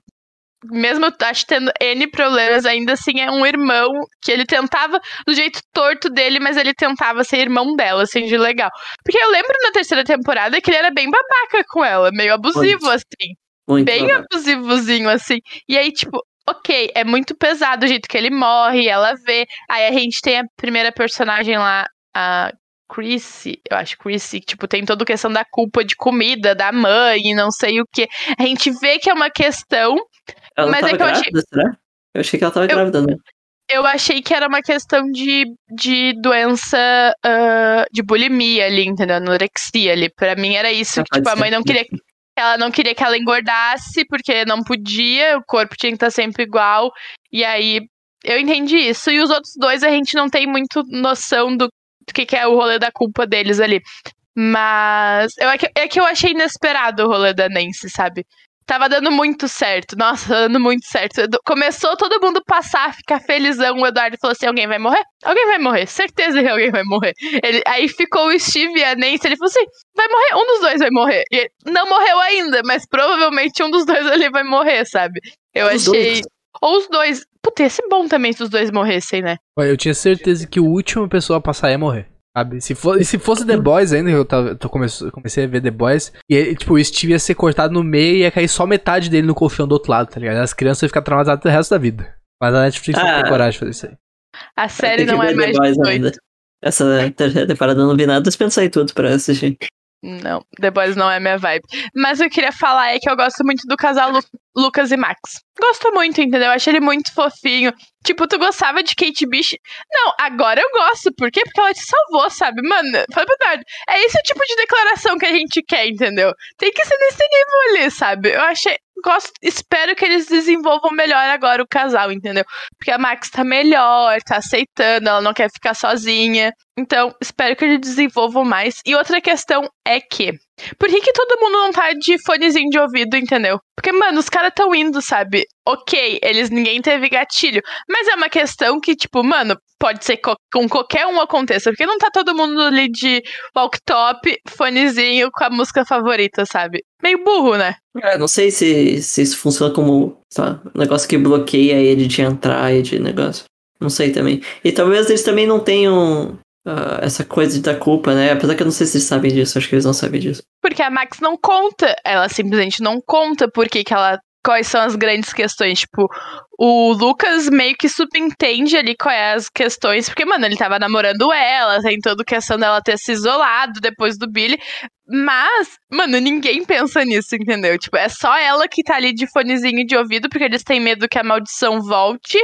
mesmo acho tendo N problemas, ainda assim é um irmão que ele tentava do jeito torto dele, mas ele tentava ser irmão dela, assim, de legal. Porque eu lembro na terceira temporada que ele era bem babaca com ela, meio abusivo, muito, assim. Muito bem babaca. abusivozinho, assim. E aí, tipo, ok, é muito pesado o jeito que ele morre, ela vê. Aí a gente tem a primeira personagem lá, a Chrissy, eu acho Chrissy, tipo, tem toda a questão da culpa de comida, da mãe, não sei o que. A gente vê que é uma questão ela Mas tava é grávida, achei... será? Eu achei que ela tava eu... grávida, né? Eu achei que era uma questão de, de doença uh, de bulimia ali, entendeu? Anorexia ali. Pra mim era isso. Ah, que, tipo, a mãe não queria. Ela não queria que ela engordasse, porque não podia, o corpo tinha que estar sempre igual. E aí eu entendi isso. E os outros dois a gente não tem muito noção do, do que, que é o rolê da culpa deles ali. Mas eu, é, que, é que eu achei inesperado o rolê da Nancy, sabe? Tava dando muito certo. Nossa, dando muito certo. Começou todo mundo passar, ficar felizão. O Eduardo falou assim: alguém vai morrer? Alguém vai morrer. Certeza que alguém vai morrer. Ele, aí ficou o Steve e a Nancy. Ele falou assim: vai morrer? Um dos dois vai morrer. E não morreu ainda, mas provavelmente um dos dois ali vai morrer, sabe? Eu os achei. Dois. Ou os dois. Puta, ia ser bom também se os dois morressem, né? Eu tinha certeza que o último pessoa a passar ia morrer. Sabe? Se, for, se fosse The Boys ainda, eu, tava, eu comecei, comecei a ver The Boys, e tipo, o Steve ia ser cortado no meio e ia cair só metade dele no colchão do outro lado, tá ligado? As crianças iam ficar traumatizadas o resto da vida. Mas a Netflix ah, não tem coragem de fazer isso aí. A série não é mais The ainda. Essa terceira temporada não vi nada, mas pensei tudo pra assistir. Não, The Boys não é minha vibe. Mas o que eu queria falar é que eu gosto muito do casal Lucas e Max. Gosto muito, entendeu? Acho ele muito fofinho. Tipo, tu gostava de Kate Bush? Não, agora eu gosto. Por quê? Porque ela te salvou, sabe? Mano, fala a verdade. É esse o tipo de declaração que a gente quer, entendeu? Tem que ser nesse nível ali, sabe? Eu achei. Gosto, espero que eles desenvolvam melhor agora o casal, entendeu? Porque a Max tá melhor, tá aceitando, ela não quer ficar sozinha. Então, espero que eles desenvolvam mais. E outra questão é que. Por que, que todo mundo não tá de fonezinho de ouvido, entendeu? Porque, mano, os caras tão indo, sabe? Ok, eles ninguém teve gatilho. Mas é uma questão que, tipo, mano, pode ser co com qualquer um aconteça. Porque não tá todo mundo ali de walk top, fonezinho com a música favorita, sabe? Meio burro, né? É, não sei se, se isso funciona como tá, negócio que bloqueia ele de entrar e de negócio. Não sei também. E talvez eles também não tenham uh, essa coisa da culpa, né? Apesar que eu não sei se eles sabem disso, acho que eles não sabem disso. Porque a Max não conta, ela simplesmente não conta porque que ela quais são as grandes questões. Tipo, o Lucas meio que subentende ali quais é as questões, porque, mano, ele tava namorando ela, tem toda a questão dela ter se isolado depois do Billy. Mas, mano, ninguém pensa nisso, entendeu? Tipo, é só ela que tá ali de fonezinho de ouvido, porque eles têm medo que a maldição volte.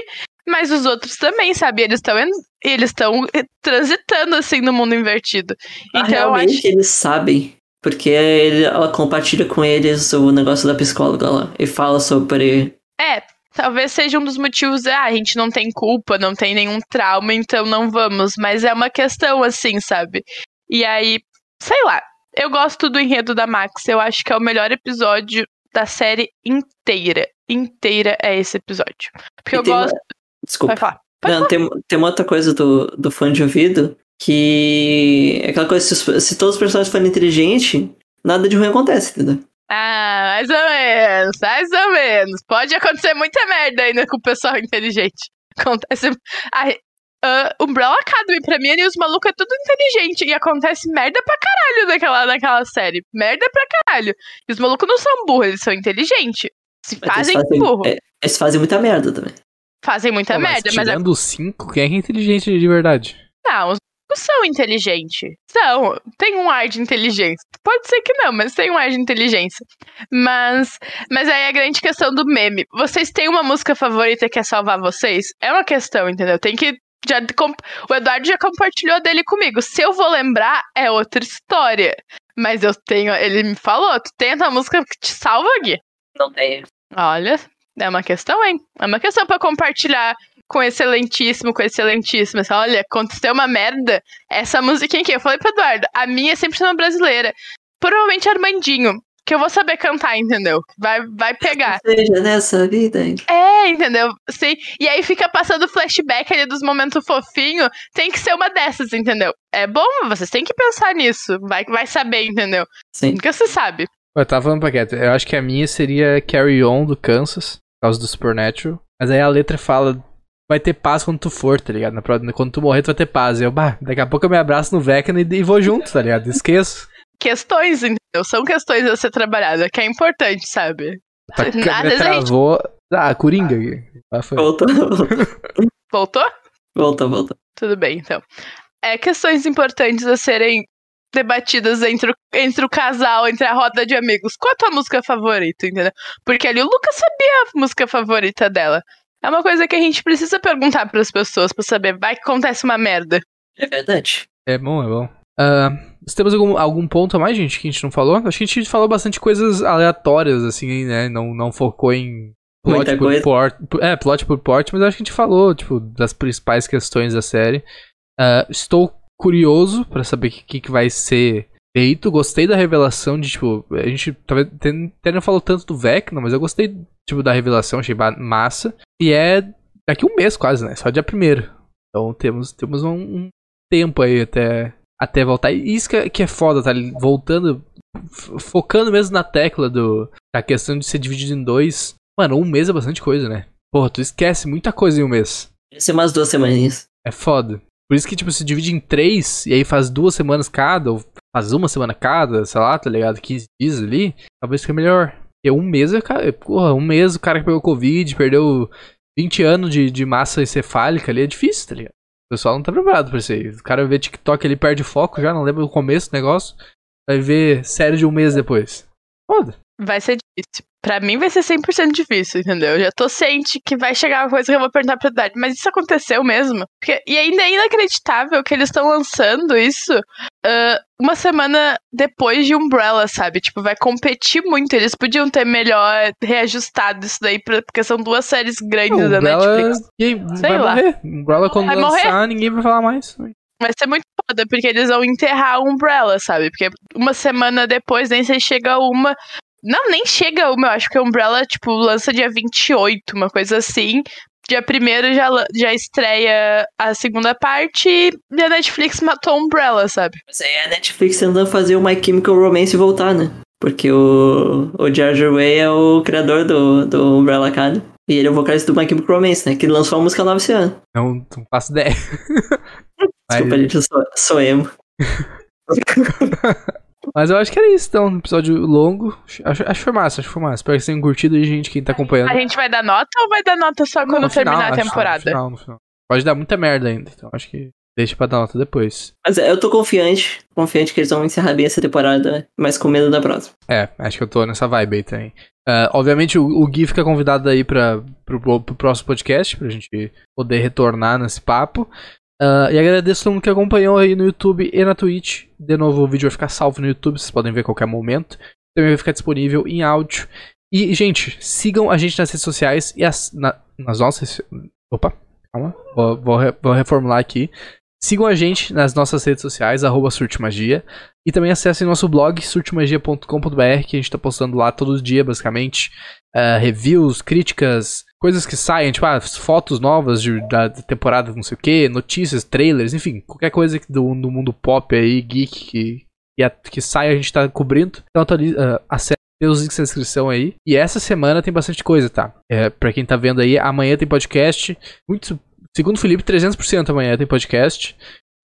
Mas os outros também, sabe? Eles estão eles estão transitando assim no mundo invertido. Ah, então realmente acho... eles sabem. Porque ele, ela compartilha com eles o negócio da psicóloga lá e fala sobre. É, talvez seja um dos motivos. Ah, a gente não tem culpa, não tem nenhum trauma, então não vamos. Mas é uma questão assim, sabe? E aí, sei lá. Eu gosto do enredo da Max. Eu acho que é o melhor episódio da série inteira. Inteira é esse episódio. Porque e eu gosto. Desculpa. Vai falar. Pode não, tem, tem uma outra coisa do, do fã de ouvido que é aquela coisa, se, se todos os personagens forem inteligentes, nada de ruim acontece, entendeu? Ah, mais ou menos, mais ou menos. Pode acontecer muita merda ainda com o pessoal inteligente. Acontece. A, uh, Umbrella Academy, pra mim, ali os malucos é tudo inteligente. E acontece merda pra caralho naquela, naquela série. Merda pra caralho. E os malucos não são burros, eles são inteligentes. Se fazem, fazem burro. É, eles fazem muita merda também. Fazem muita Pô, merda, mas. É tirando os cinco, quem é inteligente de verdade? Não, os são inteligentes. São. Tem um ar de inteligência. Pode ser que não, mas tem um ar de inteligência. Mas, mas aí a grande questão do meme. Vocês têm uma música favorita que é salvar vocês? É uma questão, entendeu? Tem que. Já, o Eduardo já compartilhou dele comigo. Se eu vou lembrar, é outra história. Mas eu tenho. Ele me falou: tu tem a música que te salva, Gui? Não tenho. Olha, é uma questão, hein? É uma questão para compartilhar com excelentíssimo, com excelentíssimo. Assim, olha, aconteceu uma merda. Essa musiquinha aqui, eu falei pro Eduardo, a minha é sempre uma brasileira. Provavelmente Armandinho. Que eu vou saber cantar, entendeu? Vai, vai pegar. Seja nessa vida. Hein? É, entendeu? Sim. E aí fica passando flashback ali dos momentos fofinhos. Tem que ser uma dessas, entendeu? É bom, vocês têm que pensar nisso. Vai, vai saber, entendeu? Sim. Nunca se sabe. Eu tava falando pra Cat, eu acho que a minha seria Carry On do Kansas, causa do Supernatural. Mas aí a letra fala vai ter paz quando tu for, tá ligado? Quando tu morrer, tu vai ter paz. E eu, bah, daqui a pouco eu me abraço no Vecna e, e vou junto, tá ligado? Esqueço. <laughs> Questões, entendeu? São questões a ser trabalhada, que é importante, sabe? Tá, Às travou. Gente... Ah, Coringa. Ah, foi. Voltou. Voltou? Voltou, voltou. Tudo bem, então. É questões importantes a serem debatidas entre o, entre o casal, entre a roda de amigos. Qual a tua música favorita, entendeu? Porque ali o Lucas sabia a música favorita dela. É uma coisa que a gente precisa perguntar para as pessoas para saber. Vai que acontece uma merda. É verdade. É bom, é bom. Uh, temos algum, algum ponto a mais, gente, que a gente não falou? Acho que a gente falou bastante coisas aleatórias, assim, né? Não, não focou em plot por porte. É, plot por porte, mas acho que a gente falou, tipo, das principais questões da série. Uh, estou curioso para saber o que, que vai ser feito. Gostei da revelação de, tipo, a gente talvez até não falou tanto do Vecna, mas eu gostei, tipo, da revelação, achei massa. E é daqui um mês quase, né? Só dia primeiro. Então temos, temos um, um tempo aí até, até voltar. E isso que é, que é foda, tá? Voltando, focando mesmo na tecla do, da questão de ser dividido em dois. Mano, um mês é bastante coisa, né? Porra, tu esquece muita coisa em um mês. Vai ser umas duas semaninhas. É foda. Por isso que, tipo, se divide em três e aí faz duas semanas cada, ou faz uma semana cada, sei lá, tá ligado? 15 dias ali, talvez fique melhor. Porque um mês, cara, porra, um mês o cara que pegou Covid, perdeu 20 anos de, de massa encefálica ali, é difícil, tá ligado? O pessoal não tá preparado pra isso aí. O cara vê TikTok, ele perde foco já, não lembra o começo do negócio. Vai ver série de um mês depois. Foda. Vai ser difícil. Pra mim vai ser 100% difícil, entendeu? Eu já tô ciente que vai chegar uma coisa que eu vou perguntar pra idade. Mas isso aconteceu mesmo? Porque, e ainda é inacreditável que eles estão lançando isso uh, uma semana depois de Umbrella, sabe? Tipo, vai competir muito. Eles podiam ter melhor reajustado isso daí, porque são duas séries grandes Umbrella, da Netflix. Ninguém, Sei vai lá. morrer. Umbrella quando Vai lançar, morrer? ninguém vai falar mais. Vai ser muito foda, porque eles vão enterrar a Umbrella, sabe? Porque uma semana depois, nem sei se chega uma. Não, nem chega uma, eu acho que a Umbrella, tipo, lança dia 28, uma coisa assim. Dia 1 já, já estreia a segunda parte e a Netflix matou a Umbrella, sabe? Mas aí é a Netflix tentando fazer o My Chemical Romance voltar, né? Porque o, o George Way é o criador do, do Umbrella Academy. E ele é o vocalista do My Chemical Romance, né? Que lançou a música nova esse ano. Não, não faço ideia. <laughs> Mas- Desculpa, gente, eu sou, sou emo. <laughs> Mas eu acho que era isso, então. Um episódio longo. Acho, acho que foi massa, acho que foi massa. Espero que vocês tenham curtido aí, gente, quem tá acompanhando. A gente vai dar nota ou vai dar nota só quando No final, terminar a temporada? No final, no final. Pode dar muita merda ainda, então acho que deixa pra dar nota depois. Mas é, eu tô confiante, confiante que eles vão encerrar bem essa temporada, mas com medo da próxima. É, acho que eu tô nessa vibe aí também. Ah, obviamente o, o Gui fica convidado aí pra, pro, pro próximo podcast, pra gente poder retornar nesse papo. Ah, e agradeço todo mundo que acompanhou aí no YouTube e na Twitch. De novo, o vídeo vai ficar salvo no YouTube, vocês podem ver a qualquer momento. Também vai ficar disponível em áudio. E, gente, sigam a gente nas redes sociais e as, na- nas nossas. Opa, calma. Vou, vou, vou reformular aqui. Sigam a gente nas nossas redes sociais, arroba Surtimagia. E também acessem nosso blog, surtimagia.com.br, que a gente tá postando lá todo dia, basicamente. ah, reviews, críticas, coisas que saem, tipo, ah, fotos novas de- da temporada não sei o que, notícias, trailers, enfim, qualquer coisa do, do mundo pop aí, geek, que, que, a- que sai a gente tá cobrindo. Então atualiza, acesse os links na descrição aí. E essa semana tem bastante coisa, tá? É, pra quem tá vendo aí, amanhã tem podcast. Muito, segundo o Felipe, 300% amanhã tem podcast.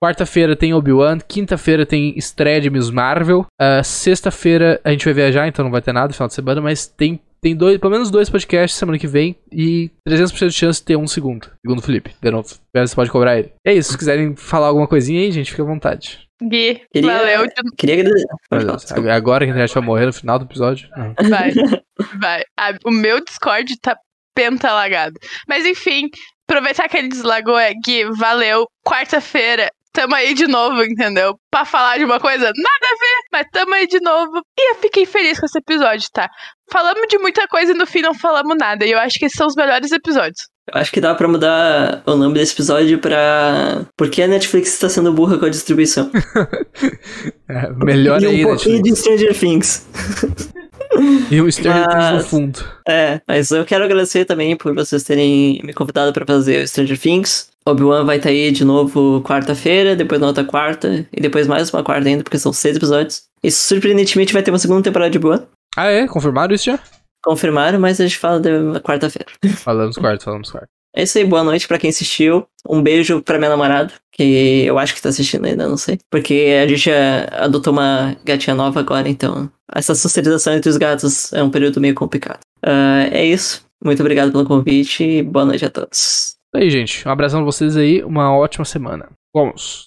Quarta-feira tem Obi-Wan. Quinta-feira tem estreia de Miss Marvel. Ah, Sexta-feira a gente vai viajar, então não vai ter nada no final de semana. Mas tem, tem dois, pelo menos dois podcasts semana que vem. E 300% de chance de ter um segundo. Segundo o Felipe, de novo. Você pode cobrar ele. É isso. Se quiserem falar alguma coisinha aí, gente, fica à vontade. Gui, Queria- valeu. de- Queria agradecer. Desculpa. agora que a internet vai morrer no final do episódio. Não. Vai, vai. Ah, o meu Discord tá pentalagado. Mas enfim, aproveitar que ele deslagou é Gui, valeu. Quarta-feira, tamo aí de novo, entendeu? Pra falar de uma coisa nada a ver, mas tamo aí de novo. E eu fiquei feliz com esse episódio, tá? Falamos de muita coisa e no fim não falamos nada. E eu acho que esses são os melhores episódios. Eu acho que dá pra mudar o nome desse episódio pra. Por que a Netflix está sendo burra com a distribuição? <laughs> É, melhor e um aí, pouquinho Netflix. de Stranger Things. <laughs> E o Stranger Things no Mas- fundo. É, mas eu quero agradecer também por vocês terem me convidado pra fazer o Stranger Things. Obi-Wan vai estar aí de novo quarta-feira, depois na outra quarta, e depois mais uma quarta ainda, porque são seis episódios. E surpreendentemente vai ter uma segunda temporada de Obi-Wan. Ah, é? Confirmaram isso já? Confirmaram, mas a gente fala da quarta-feira. Falamos quarto, falamos quarto. É isso aí, boa noite pra quem assistiu. Um beijo pra minha namorada, que eu acho que tá assistindo ainda, não sei. Porque a gente adotou uma gatinha nova agora, então essa socialização entre os gatos é um período meio complicado. Ah, é isso. Muito obrigado pelo convite e boa noite a todos. Isso aí, gente. Um abração pra vocês aí. Uma ótima semana. Vamos.